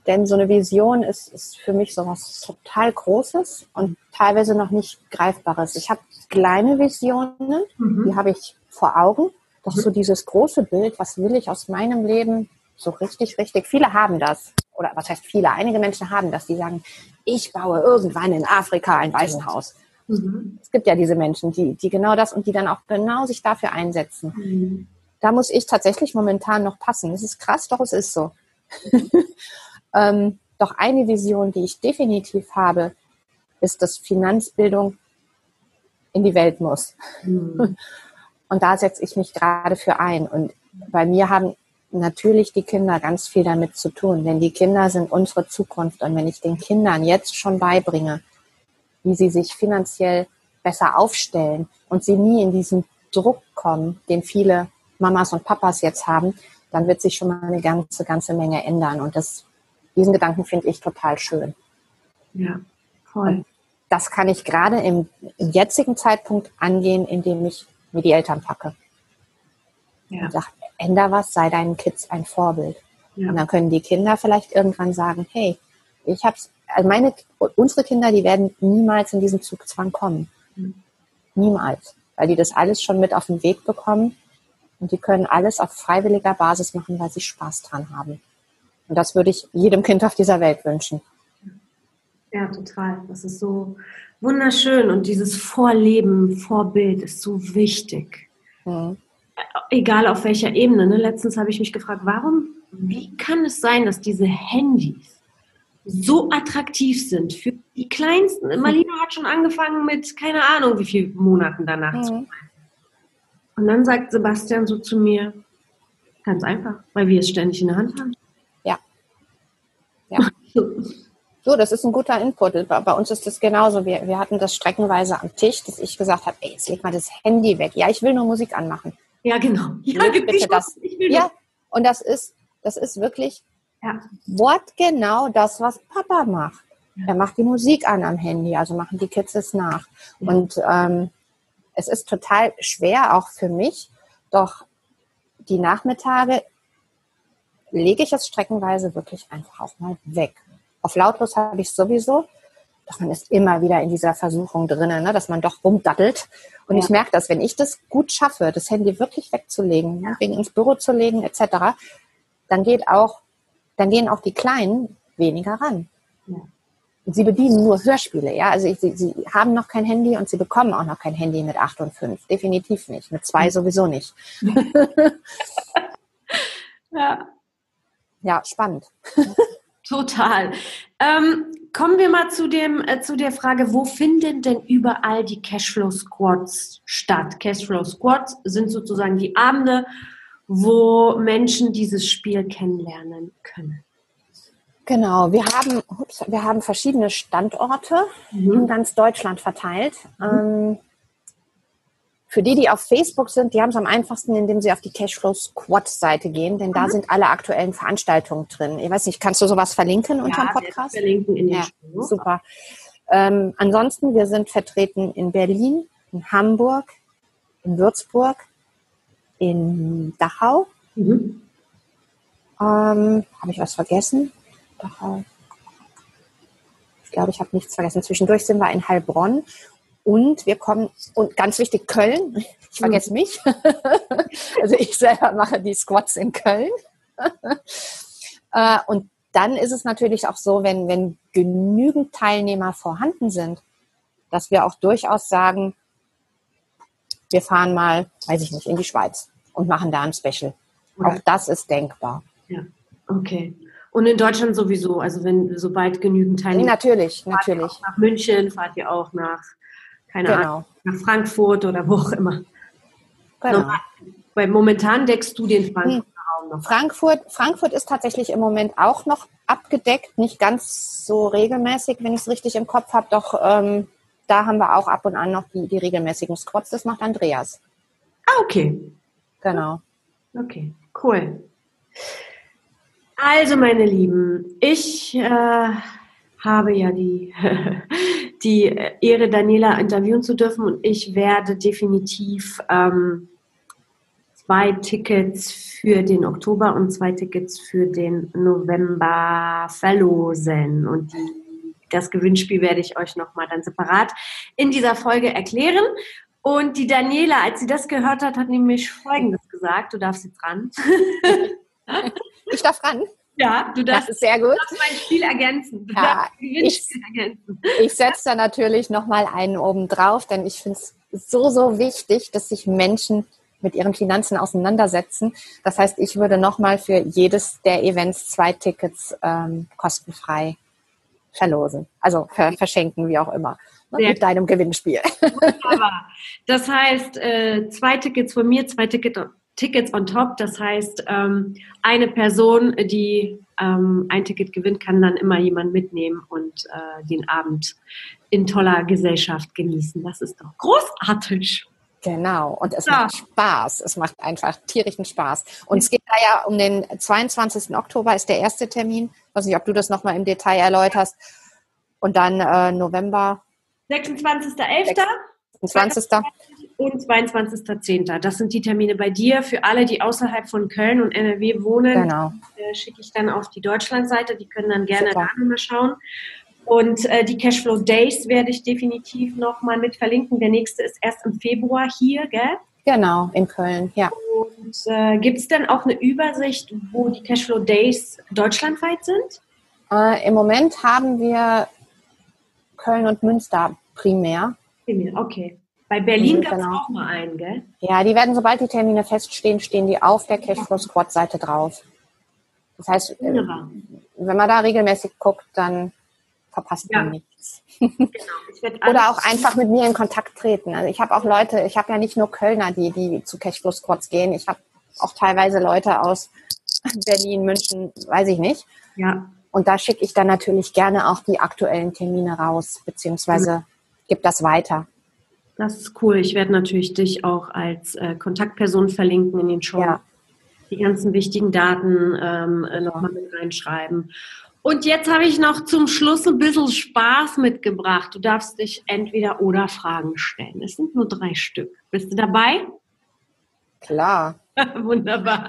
denn so eine Vision ist, ist für mich so was total Großes und teilweise noch nicht Greifbares. Ich habe kleine Visionen, mhm. die habe ich vor Augen, doch so dieses große Bild, was will ich aus meinem Leben, so richtig, richtig. Viele haben das. Oder was heißt viele? Einige Menschen haben das, die sagen, ich baue irgendwann in Afrika ein Waisenhaus. Mhm. Es gibt ja diese Menschen, die, die genau das und die dann auch genau sich dafür einsetzen. Mhm. Da muss ich tatsächlich momentan noch passen. Das ist krass, doch es ist so. ähm, doch eine Vision, die ich definitiv habe, ist, dass Finanzbildung in die Welt muss. Mhm. Und da setze ich mich gerade für ein. Und bei mir haben natürlich die Kinder ganz viel damit zu tun, denn die Kinder sind unsere Zukunft. Und wenn ich den Kindern jetzt schon beibringe, wie sie sich finanziell besser aufstellen und sie nie in diesen Druck kommen, den viele Mamas und Papas jetzt haben, dann wird sich schon mal eine ganze, ganze Menge ändern. Und das, diesen Gedanken finde ich total schön. Ja, voll. Und das kann ich gerade im, jetzigen Zeitpunkt angehen, indem ich mir die Eltern packe. Ja. Und sage, änder was, sei deinen Kids ein Vorbild. Ja. Und dann können die Kinder vielleicht irgendwann sagen, hey, ich hab's, also meine, unsere Kinder, die werden niemals in diesen Zugzwang kommen. Mhm. Niemals. Weil die das alles schon mit auf den Weg bekommen und die können alles auf freiwilliger Basis machen, weil sie Spaß dran haben. Und das würde ich jedem Kind auf dieser Welt wünschen. Ja, total. Das ist so wunderschön und dieses Vorleben, Vorbild ist so wichtig. Mhm. Egal auf welcher Ebene. Ne? Letztens habe ich mich gefragt, warum, wie kann es sein, dass diese Handys so attraktiv sind für die Kleinsten? Marlina hat schon angefangen mit, keine Ahnung, wie viele Monaten danach mhm. zu Und dann sagt Sebastian so zu mir, Ganz einfach, weil wir es ständig in der Hand haben. Ja. Ja. So, das ist ein guter Input. Bei uns ist das genauso. Wir, wir hatten das streckenweise am Tisch, dass ich gesagt habe, ey, jetzt leg mal das Handy weg. Ja, ich will nur Musik anmachen. Ja, genau. Ja, leg bitte das. ja, und das ist, das ist wirklich ja. wortgenau das, was Papa macht. Ja. Er macht die Musik an am Handy, also machen die Kids es nach. Ja. Und ähm, es ist total schwer, auch für mich, doch die Nachmittage lege ich es streckenweise wirklich einfach auch mal weg. Auf lautlos habe ich sowieso, doch man ist immer wieder in dieser Versuchung drinnen, ne, dass man doch rumdattelt. Und ja. ich merke das, wenn ich das gut schaffe, das Handy wirklich wegzulegen, ne, wegen ins Büro zu legen etc., dann geht auch, dann gehen auch die Kleinen weniger ran. Ja. Und sie bedienen nur Hörspiele, ja. Also ich, sie, sie haben noch kein Handy und sie bekommen auch noch kein Handy mit acht und fünf. Definitiv nicht. Mit zwei hm. sowieso nicht. ja. Ja, spannend. Total. Ähm, kommen wir mal zu, dem, äh, zu der Frage, wo finden denn überall die Cashflow Squads statt? Cashflow Squads sind sozusagen die Abende, wo Menschen dieses Spiel kennenlernen können. Genau, wir haben, ups, wir haben verschiedene Standorte mhm. in ganz Deutschland verteilt. Mhm. Ähm, für die, die auf Facebook sind, die haben es am einfachsten, indem sie auf die Cashflow Squad Seite gehen, denn mhm. da sind alle aktuellen Veranstaltungen drin. Ich weiß nicht, kannst du sowas verlinken ja, unter dem Podcast? Verlinken in den ja, Show. super. Ähm, ansonsten, wir sind vertreten in Berlin, in Hamburg, in Würzburg, in Dachau. Mhm. Ähm, Habe ich was vergessen? Dachau. Ich glaube, ich habe nichts vergessen. Zwischendurch sind wir in Heilbronn und wir kommen, und ganz wichtig, Köln. Ich vergesse mhm. mich. also ich selber mache die Squats in Köln. Äh, und dann ist es natürlich auch so, wenn, wenn genügend Teilnehmer vorhanden sind, dass wir auch durchaus sagen, wir fahren mal, weiß ich nicht, in die Schweiz und machen da ein Special. Okay. Auch das ist denkbar. Ja, okay. Und in Deutschland sowieso, also wenn sobald genügend Teilnehmer. Natürlich, natürlich. nach München, fahrt ihr auch nach, keine genau. Ahnung, nach Frankfurt oder wo auch immer. Genau. weil momentan deckst du den Frankfurter hm. Raum noch. Frankfurt, Frankfurt ist tatsächlich im Moment auch noch abgedeckt, nicht ganz so regelmäßig, wenn ich es richtig im Kopf habe, doch ähm, da haben wir auch ab und an noch die, die regelmäßigen Squats, das macht Andreas. Ah, okay. Genau. Okay, cool. Also, meine Lieben, ich äh, habe ja die, die Ehre, Daniela interviewen zu dürfen und ich werde definitiv ähm, zwei Tickets für den Oktober und zwei Tickets für den November verlosen. Und die, das Gewinnspiel werde ich euch nochmal dann separat in dieser Folge erklären. Und die Daniela, als sie das gehört hat, hat nämlich Folgendes gesagt. Du darfst jetzt ran. Ich darf ran. Ja, du darfst, das ist sehr gut. Du mein Spiel ergänzen. Du ja, ich, ergänzen. ich setze da natürlich nochmal einen oben drauf, denn ich finde es so, so wichtig, dass sich Menschen mit ihren Finanzen auseinandersetzen. Das heißt, ich würde nochmal für jedes der Events zwei Tickets ähm, kostenfrei verlosen. Also ver verschenken, wie auch immer. Ne, mit deinem Gewinnspiel. Wunderbar. Das heißt, äh, zwei Tickets von mir, zwei Tickets Tickets on top. Das heißt, ähm, eine Person, die ähm, ein Ticket gewinnt, kann dann immer jemand mitnehmen und äh, den Abend in toller Gesellschaft genießen. Das ist doch großartig. Genau, und es ja. macht Spaß. Es macht einfach tierischen Spaß. Und es geht da ja um den 22. Oktober ist der erste Termin. Ich weiß nicht, ob du das nochmal im Detail erläuterst. Und dann äh, November. 26.11. 26 und 22.10. Das sind die Termine bei dir. Für alle, die außerhalb von Köln und NRW wohnen, genau. äh, schicke ich dann auf die Deutschlandseite. Die können dann gerne Super. da mal schauen. Und äh, die Cashflow Days werde ich definitiv nochmal mit verlinken. Der nächste ist erst im Februar hier, gell? Genau, in Köln, ja. Und äh, gibt es denn auch eine Übersicht, wo die Cashflow Days deutschlandweit sind? Äh, Im Moment haben wir Köln und Münster primär. Primär, okay. Bei Berlin gab es genau. auch mal einen, gell? Ja, die werden, sobald die Termine feststehen, stehen die auf der Cashflow Squad Seite drauf. Das heißt, Wunderbar. wenn man da regelmäßig guckt, dann verpasst ja. man nichts. Genau. Oder auch einfach mit mir in Kontakt treten. Also ich habe auch Leute, ich habe ja nicht nur Kölner, die, die zu Cashflow Squads gehen. Ich habe auch teilweise Leute aus Berlin, München, weiß ich nicht. Ja. Und da schicke ich dann natürlich gerne auch die aktuellen Termine raus, beziehungsweise gebe das weiter. Das ist cool. Ich werde natürlich dich auch als äh, Kontaktperson verlinken in den Show. Ja. Die ganzen wichtigen Daten ähm, äh, nochmal mit reinschreiben. Und jetzt habe ich noch zum Schluss ein bisschen Spaß mitgebracht. Du darfst dich entweder oder Fragen stellen. Es sind nur drei Stück. Bist du dabei? Klar. Wunderbar.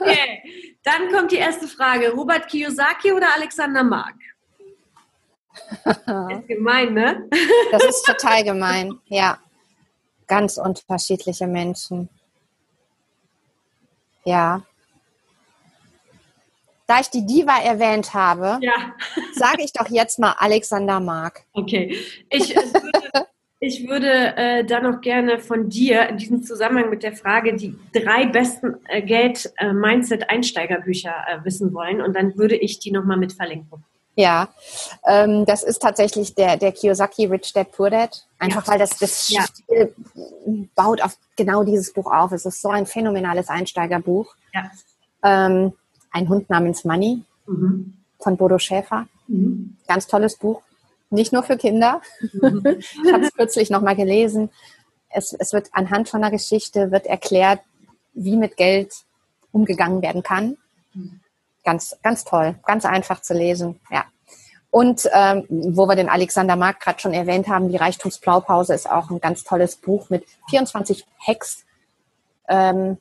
Okay, dann kommt die erste Frage. Robert Kiyosaki oder Alexander Mark? ist gemein, ne? Das ist total gemein, ja. Ganz unterschiedliche Menschen. Ja. Da ich die Diva erwähnt habe, ja. sage ich doch jetzt mal Alexander Mark. Okay. Ich, würde, ich würde äh, dann noch gerne von dir in diesem Zusammenhang mit der Frage die drei besten äh, Geld-Mindset-Einsteigerbücher äh, wissen wollen und dann würde ich die nochmal mit verlinken. Ja, ähm, das ist tatsächlich der, der Kiyosaki Rich Dad Poor Dad. Einfach ja. weil das, das ja. baut auf genau dieses Buch auf. Es ist so ein phänomenales Einsteigerbuch. Ja. Ähm, ein Hund namens Money mhm. von Bodo Schäfer. Mhm. Ganz tolles Buch nicht nur für Kinder. Mhm. ich habe es kürzlich nochmal gelesen. Es, es wird anhand von einer Geschichte wird erklärt, wie mit Geld umgegangen werden kann. Ganz, ganz toll, ganz einfach zu lesen. Ja. Und ähm, wo wir den Alexander Mark gerade schon erwähnt haben, die Reichtumsblaupause ist auch ein ganz tolles Buch mit 24 Hacks, ähm,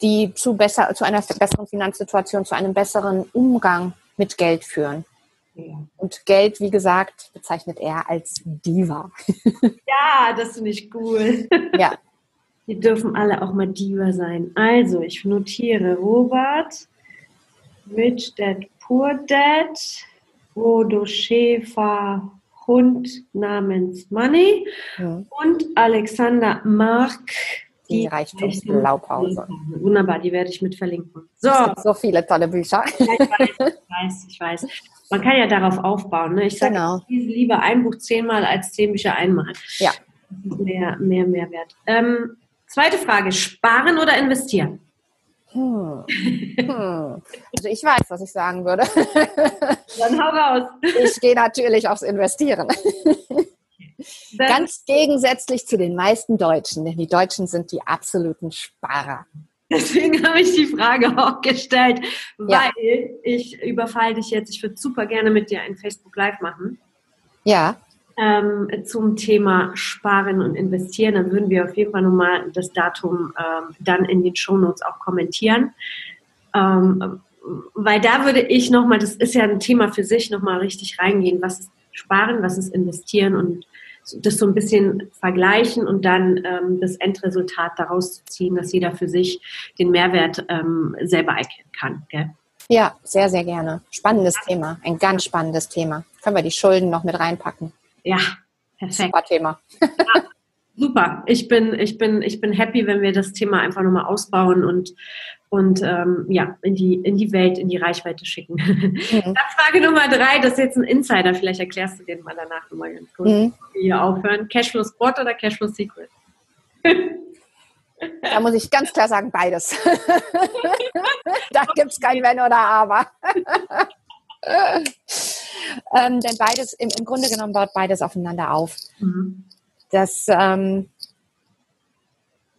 die zu, besser, zu einer besseren Finanzsituation, zu einem besseren Umgang mit Geld führen. Und Geld, wie gesagt, bezeichnet er als Diva. Ja, das finde ich cool. Ja. Die dürfen alle auch mal Diva sein. Also, ich notiere Robert, Rich Dad, Poor Dad, Bodo Schäfer, Hund namens Money ja. und Alexander Mark, die, die Reichtumsblaupause. Wunderbar, die werde ich mit verlinken. So. Es gibt so viele tolle Bücher. Ja, ich weiß, ich weiß, ich weiß. Man kann ja darauf aufbauen. Ne? Ich sage genau. lieber ein Buch zehnmal als zehn Bücher einmal. Ja. Mehr, mehr Mehrwert. Ähm, zweite Frage: Sparen oder investieren? Hm. Hm. Also ich weiß, was ich sagen würde. Dann hau raus. Ich gehe natürlich aufs Investieren. Ganz gegensätzlich zu den meisten Deutschen, denn die Deutschen sind die absoluten Sparer. Deswegen habe ich die Frage auch gestellt, weil ja. ich überfall dich jetzt. Ich würde super gerne mit dir ein Facebook Live machen. Ja. Ähm, zum Thema Sparen und Investieren. Dann würden wir auf jeden Fall nochmal das Datum ähm, dann in den Shownotes auch kommentieren. Ähm, weil da würde ich nochmal, das ist ja ein Thema für sich, nochmal richtig reingehen. Was ist Sparen, was ist Investieren und das so ein bisschen vergleichen und dann ähm, das Endresultat daraus zu ziehen, dass jeder für sich den Mehrwert ähm, selber erkennen kann. Gell? Ja, sehr, sehr gerne. Spannendes Thema, ein ganz spannendes Thema. Können wir die Schulden noch mit reinpacken? Ja, perfekt. Super Thema. Ja, super. Ich bin, ich, bin, ich bin happy, wenn wir das Thema einfach nochmal ausbauen und und ähm, ja, in die, in die Welt, in die Reichweite schicken. Mhm. Dann Frage Nummer drei, das ist jetzt ein Insider, vielleicht erklärst du den mal danach nochmal ganz kurz, mhm. hier aufhören. Cashflow Spot oder Cashflow Secret? Da muss ich ganz klar sagen, beides. da gibt es kein Wenn oder Aber. Ähm, denn beides, im, im, Grunde genommen baut beides aufeinander auf. Mhm. Das ähm,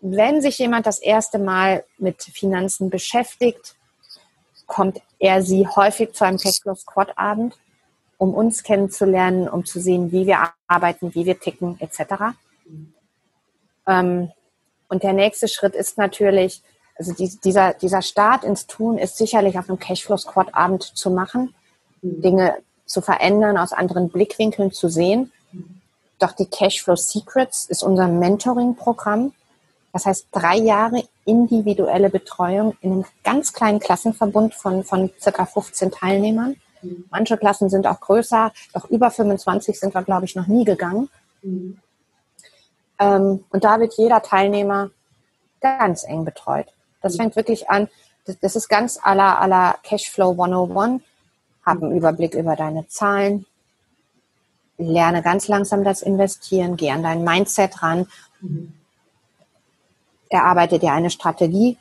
wenn sich jemand das erste Mal mit Finanzen beschäftigt, kommt er sie häufig zu einem Cashflow Squad Abend, um uns kennenzulernen, um zu sehen, wie wir arbeiten, wie wir ticken, etc. Ähm, und der nächste Schritt ist natürlich, also dieser, dieser Start ins Tun ist sicherlich auf einem Cashflow Squad Abend zu machen, Dinge zu verändern, aus anderen Blickwinkeln zu sehen. Doch die Cashflow Secrets ist unser Mentoring-Programm, das heißt, drei Jahre individuelle Betreuung in einem ganz kleinen Klassenverbund von, von circa 15 Teilnehmern. Manche Klassen sind auch größer, doch über 25 sind wir, glaube ich, noch nie gegangen. Mhm. Und da wird jeder Teilnehmer ganz eng betreut. Das fängt wirklich an, das, ist ganz aller aller Cashflow 101. Hab einen Überblick über deine Zahlen, lerne ganz langsam das Investieren, geh an dein Mindset ran. Erarbeite dir eine Strategie,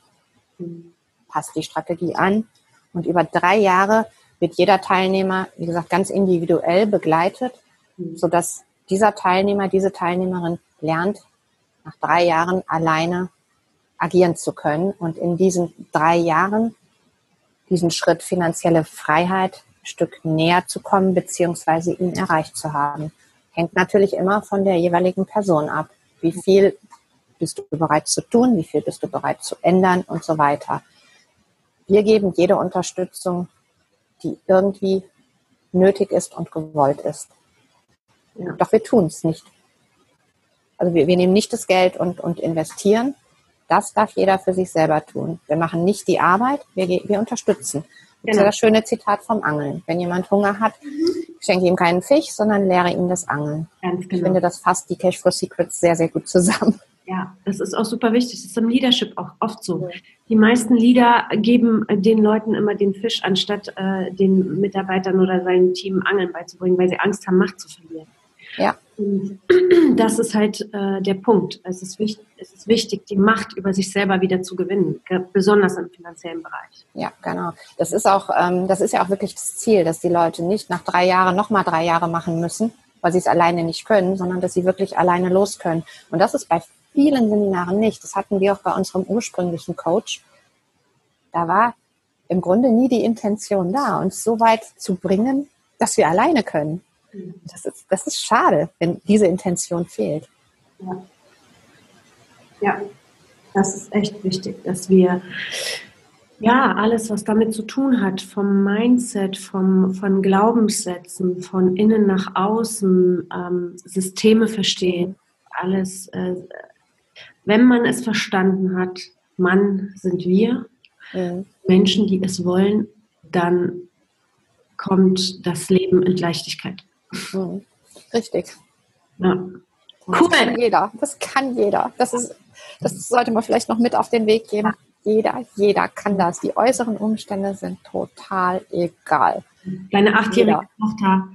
passt die Strategie an und über drei Jahre wird jeder Teilnehmer, wie gesagt, ganz individuell begleitet, sodass dieser Teilnehmer, diese Teilnehmerin lernt, nach drei Jahren alleine agieren zu können und in diesen drei Jahren diesen Schritt finanzielle Freiheit Stück näher zu kommen, beziehungsweise ihn erreicht zu haben. Hängt natürlich immer von der jeweiligen Person ab. Wie viel bist du bereit zu tun? Wie viel bist du bereit zu ändern und so weiter? Wir geben jede Unterstützung, die irgendwie nötig ist und gewollt ist. Ja. Doch wir tun es nicht. Also wir, wir nehmen nicht das Geld und, und investieren. Das darf jeder für sich selber tun. Wir machen nicht die Arbeit, wir, wir unterstützen. Das genau. ist das schöne Zitat vom Angeln. Wenn jemand Hunger hat, schenke ihm keinen Fisch, sondern lehre ihm das Angeln. Genau. Ich finde, das fasst die Cashflow Secrets sehr, sehr gut zusammen. Ja, das ist auch super wichtig. Das ist im Leadership auch oft so. Die meisten Leader geben den Leuten immer den Fisch, anstatt äh, den Mitarbeitern oder seinem Team Angeln beizubringen, weil sie Angst haben, Macht zu verlieren. Ja. Und das ist halt äh, der Punkt. Es ist, wichtig, es ist wichtig, die Macht über sich selber wieder zu gewinnen, besonders im finanziellen Bereich. Ja, genau. Das ist auch, ähm, das ist ja auch wirklich das Ziel, dass die Leute nicht nach drei Jahren nochmal drei Jahre machen müssen, weil sie es alleine nicht können, sondern dass sie wirklich alleine los können. Und das ist bei vielen Seminaren nicht. Das hatten wir auch bei unserem ursprünglichen Coach. Da war im Grunde nie die Intention da, uns so weit zu bringen, dass wir alleine können. Das ist, das ist schade, wenn diese Intention fehlt. Ja. ja, das ist echt wichtig, dass wir ja, alles, was damit zu tun hat, vom Mindset, vom, von Glaubenssätzen, von innen nach außen, ähm, Systeme verstehen, alles, äh, wenn man es verstanden hat, Mann sind wir, mhm. Menschen, die es wollen, dann kommt das Leben in Leichtigkeit. Mhm. Richtig. Ja. Cool. Das kann jeder. Das kann jeder. Das, ist, das sollte man vielleicht noch mit auf den Weg geben. Jeder, jeder kann das. Die äußeren Umstände sind total egal. Deine achtjährige Tochter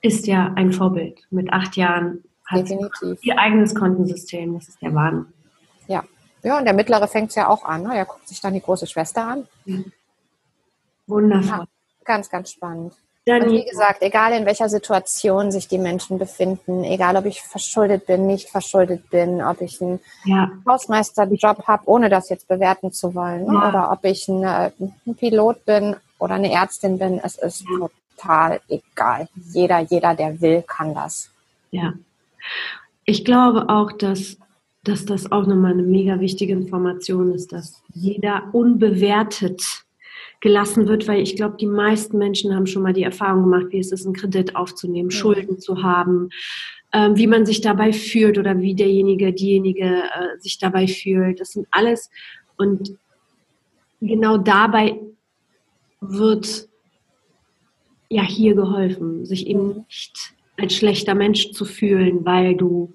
ist ja ein Vorbild. Mit acht Jahren hat Definitiv. sie ihr eigenes Kontensystem. Das ist der Wahnsinn. Ja. Ja, und der Mittlere fängt es ja auch an. Ne? Er guckt sich dann die große Schwester an. Wundervoll. Ja, ganz, ganz spannend. Und wie gesagt, egal in welcher Situation sich die Menschen befinden, egal ob ich verschuldet bin, nicht verschuldet bin, ob ich einen ja. Hausmeisterjob habe, ohne das jetzt bewerten zu wollen, ja. oder ob ich ein, ein, Pilot bin oder eine Ärztin bin, es ist ja. total egal. Jeder, jeder, der will, kann das. Ja. Ich glaube auch, dass, dass das auch nochmal eine mega wichtige Information ist, dass jeder unbewertet gelassen wird, weil ich glaube, die meisten Menschen haben schon mal die Erfahrung gemacht, wie es ist, einen Kredit aufzunehmen, ja. Schulden zu haben, ähm, wie man sich dabei fühlt oder wie derjenige, diejenige äh, sich dabei fühlt. Das sind alles und genau dabei wird ja hier geholfen, sich eben nicht als schlechter Mensch zu fühlen, weil du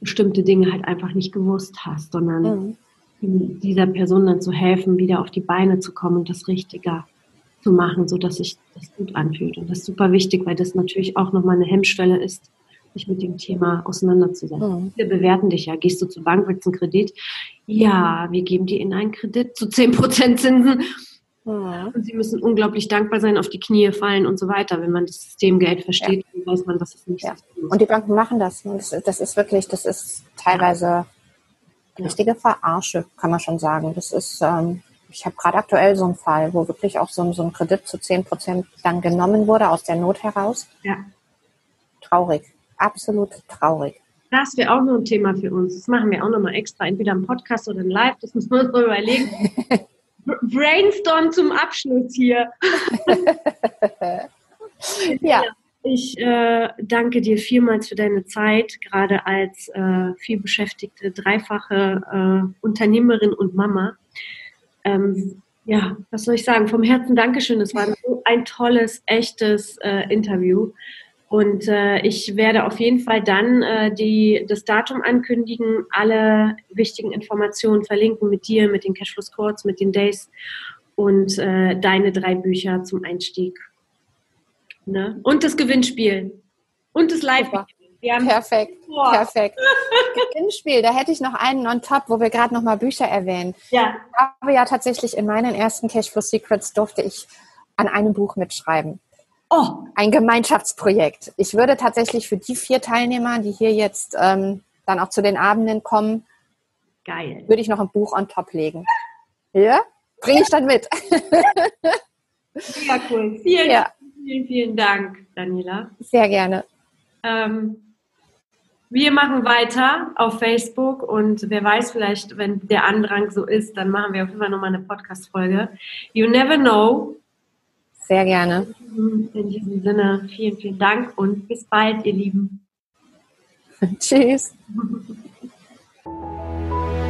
bestimmte Dinge halt einfach nicht gewusst hast, sondern mhm dieser Person dann zu helfen, wieder auf die Beine zu kommen und das Richtiger zu machen, sodass sich das gut anfühlt. Und das ist super wichtig, weil das natürlich auch nochmal eine Hemmschwelle ist, sich mit dem Thema auseinanderzusetzen. Mhm. Wir bewerten dich ja. Gehst du zur Bank, willst einen Kredit? Ja, wir geben dir in einen Kredit zu 10% Zinsen. Mhm. Und sie müssen unglaublich dankbar sein, auf die Knie fallen und so weiter. Wenn man das System Geld versteht, ja. weiß man, dass es nicht ja. so ist. Und die Banken machen das. Das, das ist wirklich, das ist teilweise richtige Verarsche, kann man schon sagen. Das ist, ähm, ich habe gerade aktuell so einen Fall, wo wirklich auch so, so ein Kredit zu 10 Prozent dann genommen wurde aus der Not heraus. Ja. Traurig, absolut traurig. Das wäre auch noch ein Thema für uns. Das machen wir auch nochmal extra, entweder im Podcast oder im Live. Das müssen wir uns mal überlegen. Brainstorm zum Abschluss hier. ja. Ich äh, danke dir vielmals für deine Zeit, gerade als äh, vielbeschäftigte, dreifache äh, Unternehmerin und Mama. Ähm, ja, was soll ich sagen? Vom Herzen Dankeschön. Es war so ein tolles, echtes äh, Interview. Und äh, ich werde auf jeden Fall dann äh, die, das Datum ankündigen, alle wichtigen Informationen verlinken mit dir, mit den Cashflow Scores, mit den Days und äh, deine drei Bücher zum Einstieg Ne? Und das Gewinnspiel. Und das Live. Perfekt, Boah. perfekt. Gewinnspiel, da hätte ich noch einen on top, wo wir gerade noch mal Bücher erwähnen. Ja. Ich habe ja tatsächlich in meinen ersten Cashflow Secrets durfte ich an einem Buch mitschreiben. Oh. Ein Gemeinschaftsprojekt. Ich würde tatsächlich für die vier Teilnehmer, die hier jetzt ähm, dann auch zu den Abenden kommen, Geil. würde ich noch ein Buch on top legen. Ja? Bringe ich dann mit. Ja, cool. Vielen, ja. Vielen, vielen Dank, Daniela. Sehr gerne. Ähm, wir machen weiter auf Facebook und wer weiß, vielleicht, wenn der Andrang so ist, dann machen wir auf jeden Fall nochmal eine Podcast-Folge. You never know. Sehr gerne. In diesem Sinne, vielen, vielen Dank und bis bald, ihr Lieben. Tschüss.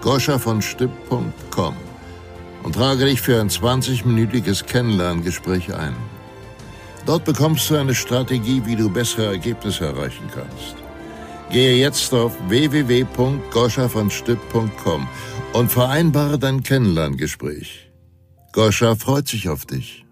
www.goschavonstipp.com und trage dich für ein 20-minütiges Kennenlerngespräch ein. Dort bekommst du eine Strategie, wie du bessere Ergebnisse erreichen kannst. Gehe jetzt auf www.goschavonstipp.com und vereinbare dein Kennenlerngespräch. Goscha freut sich auf dich.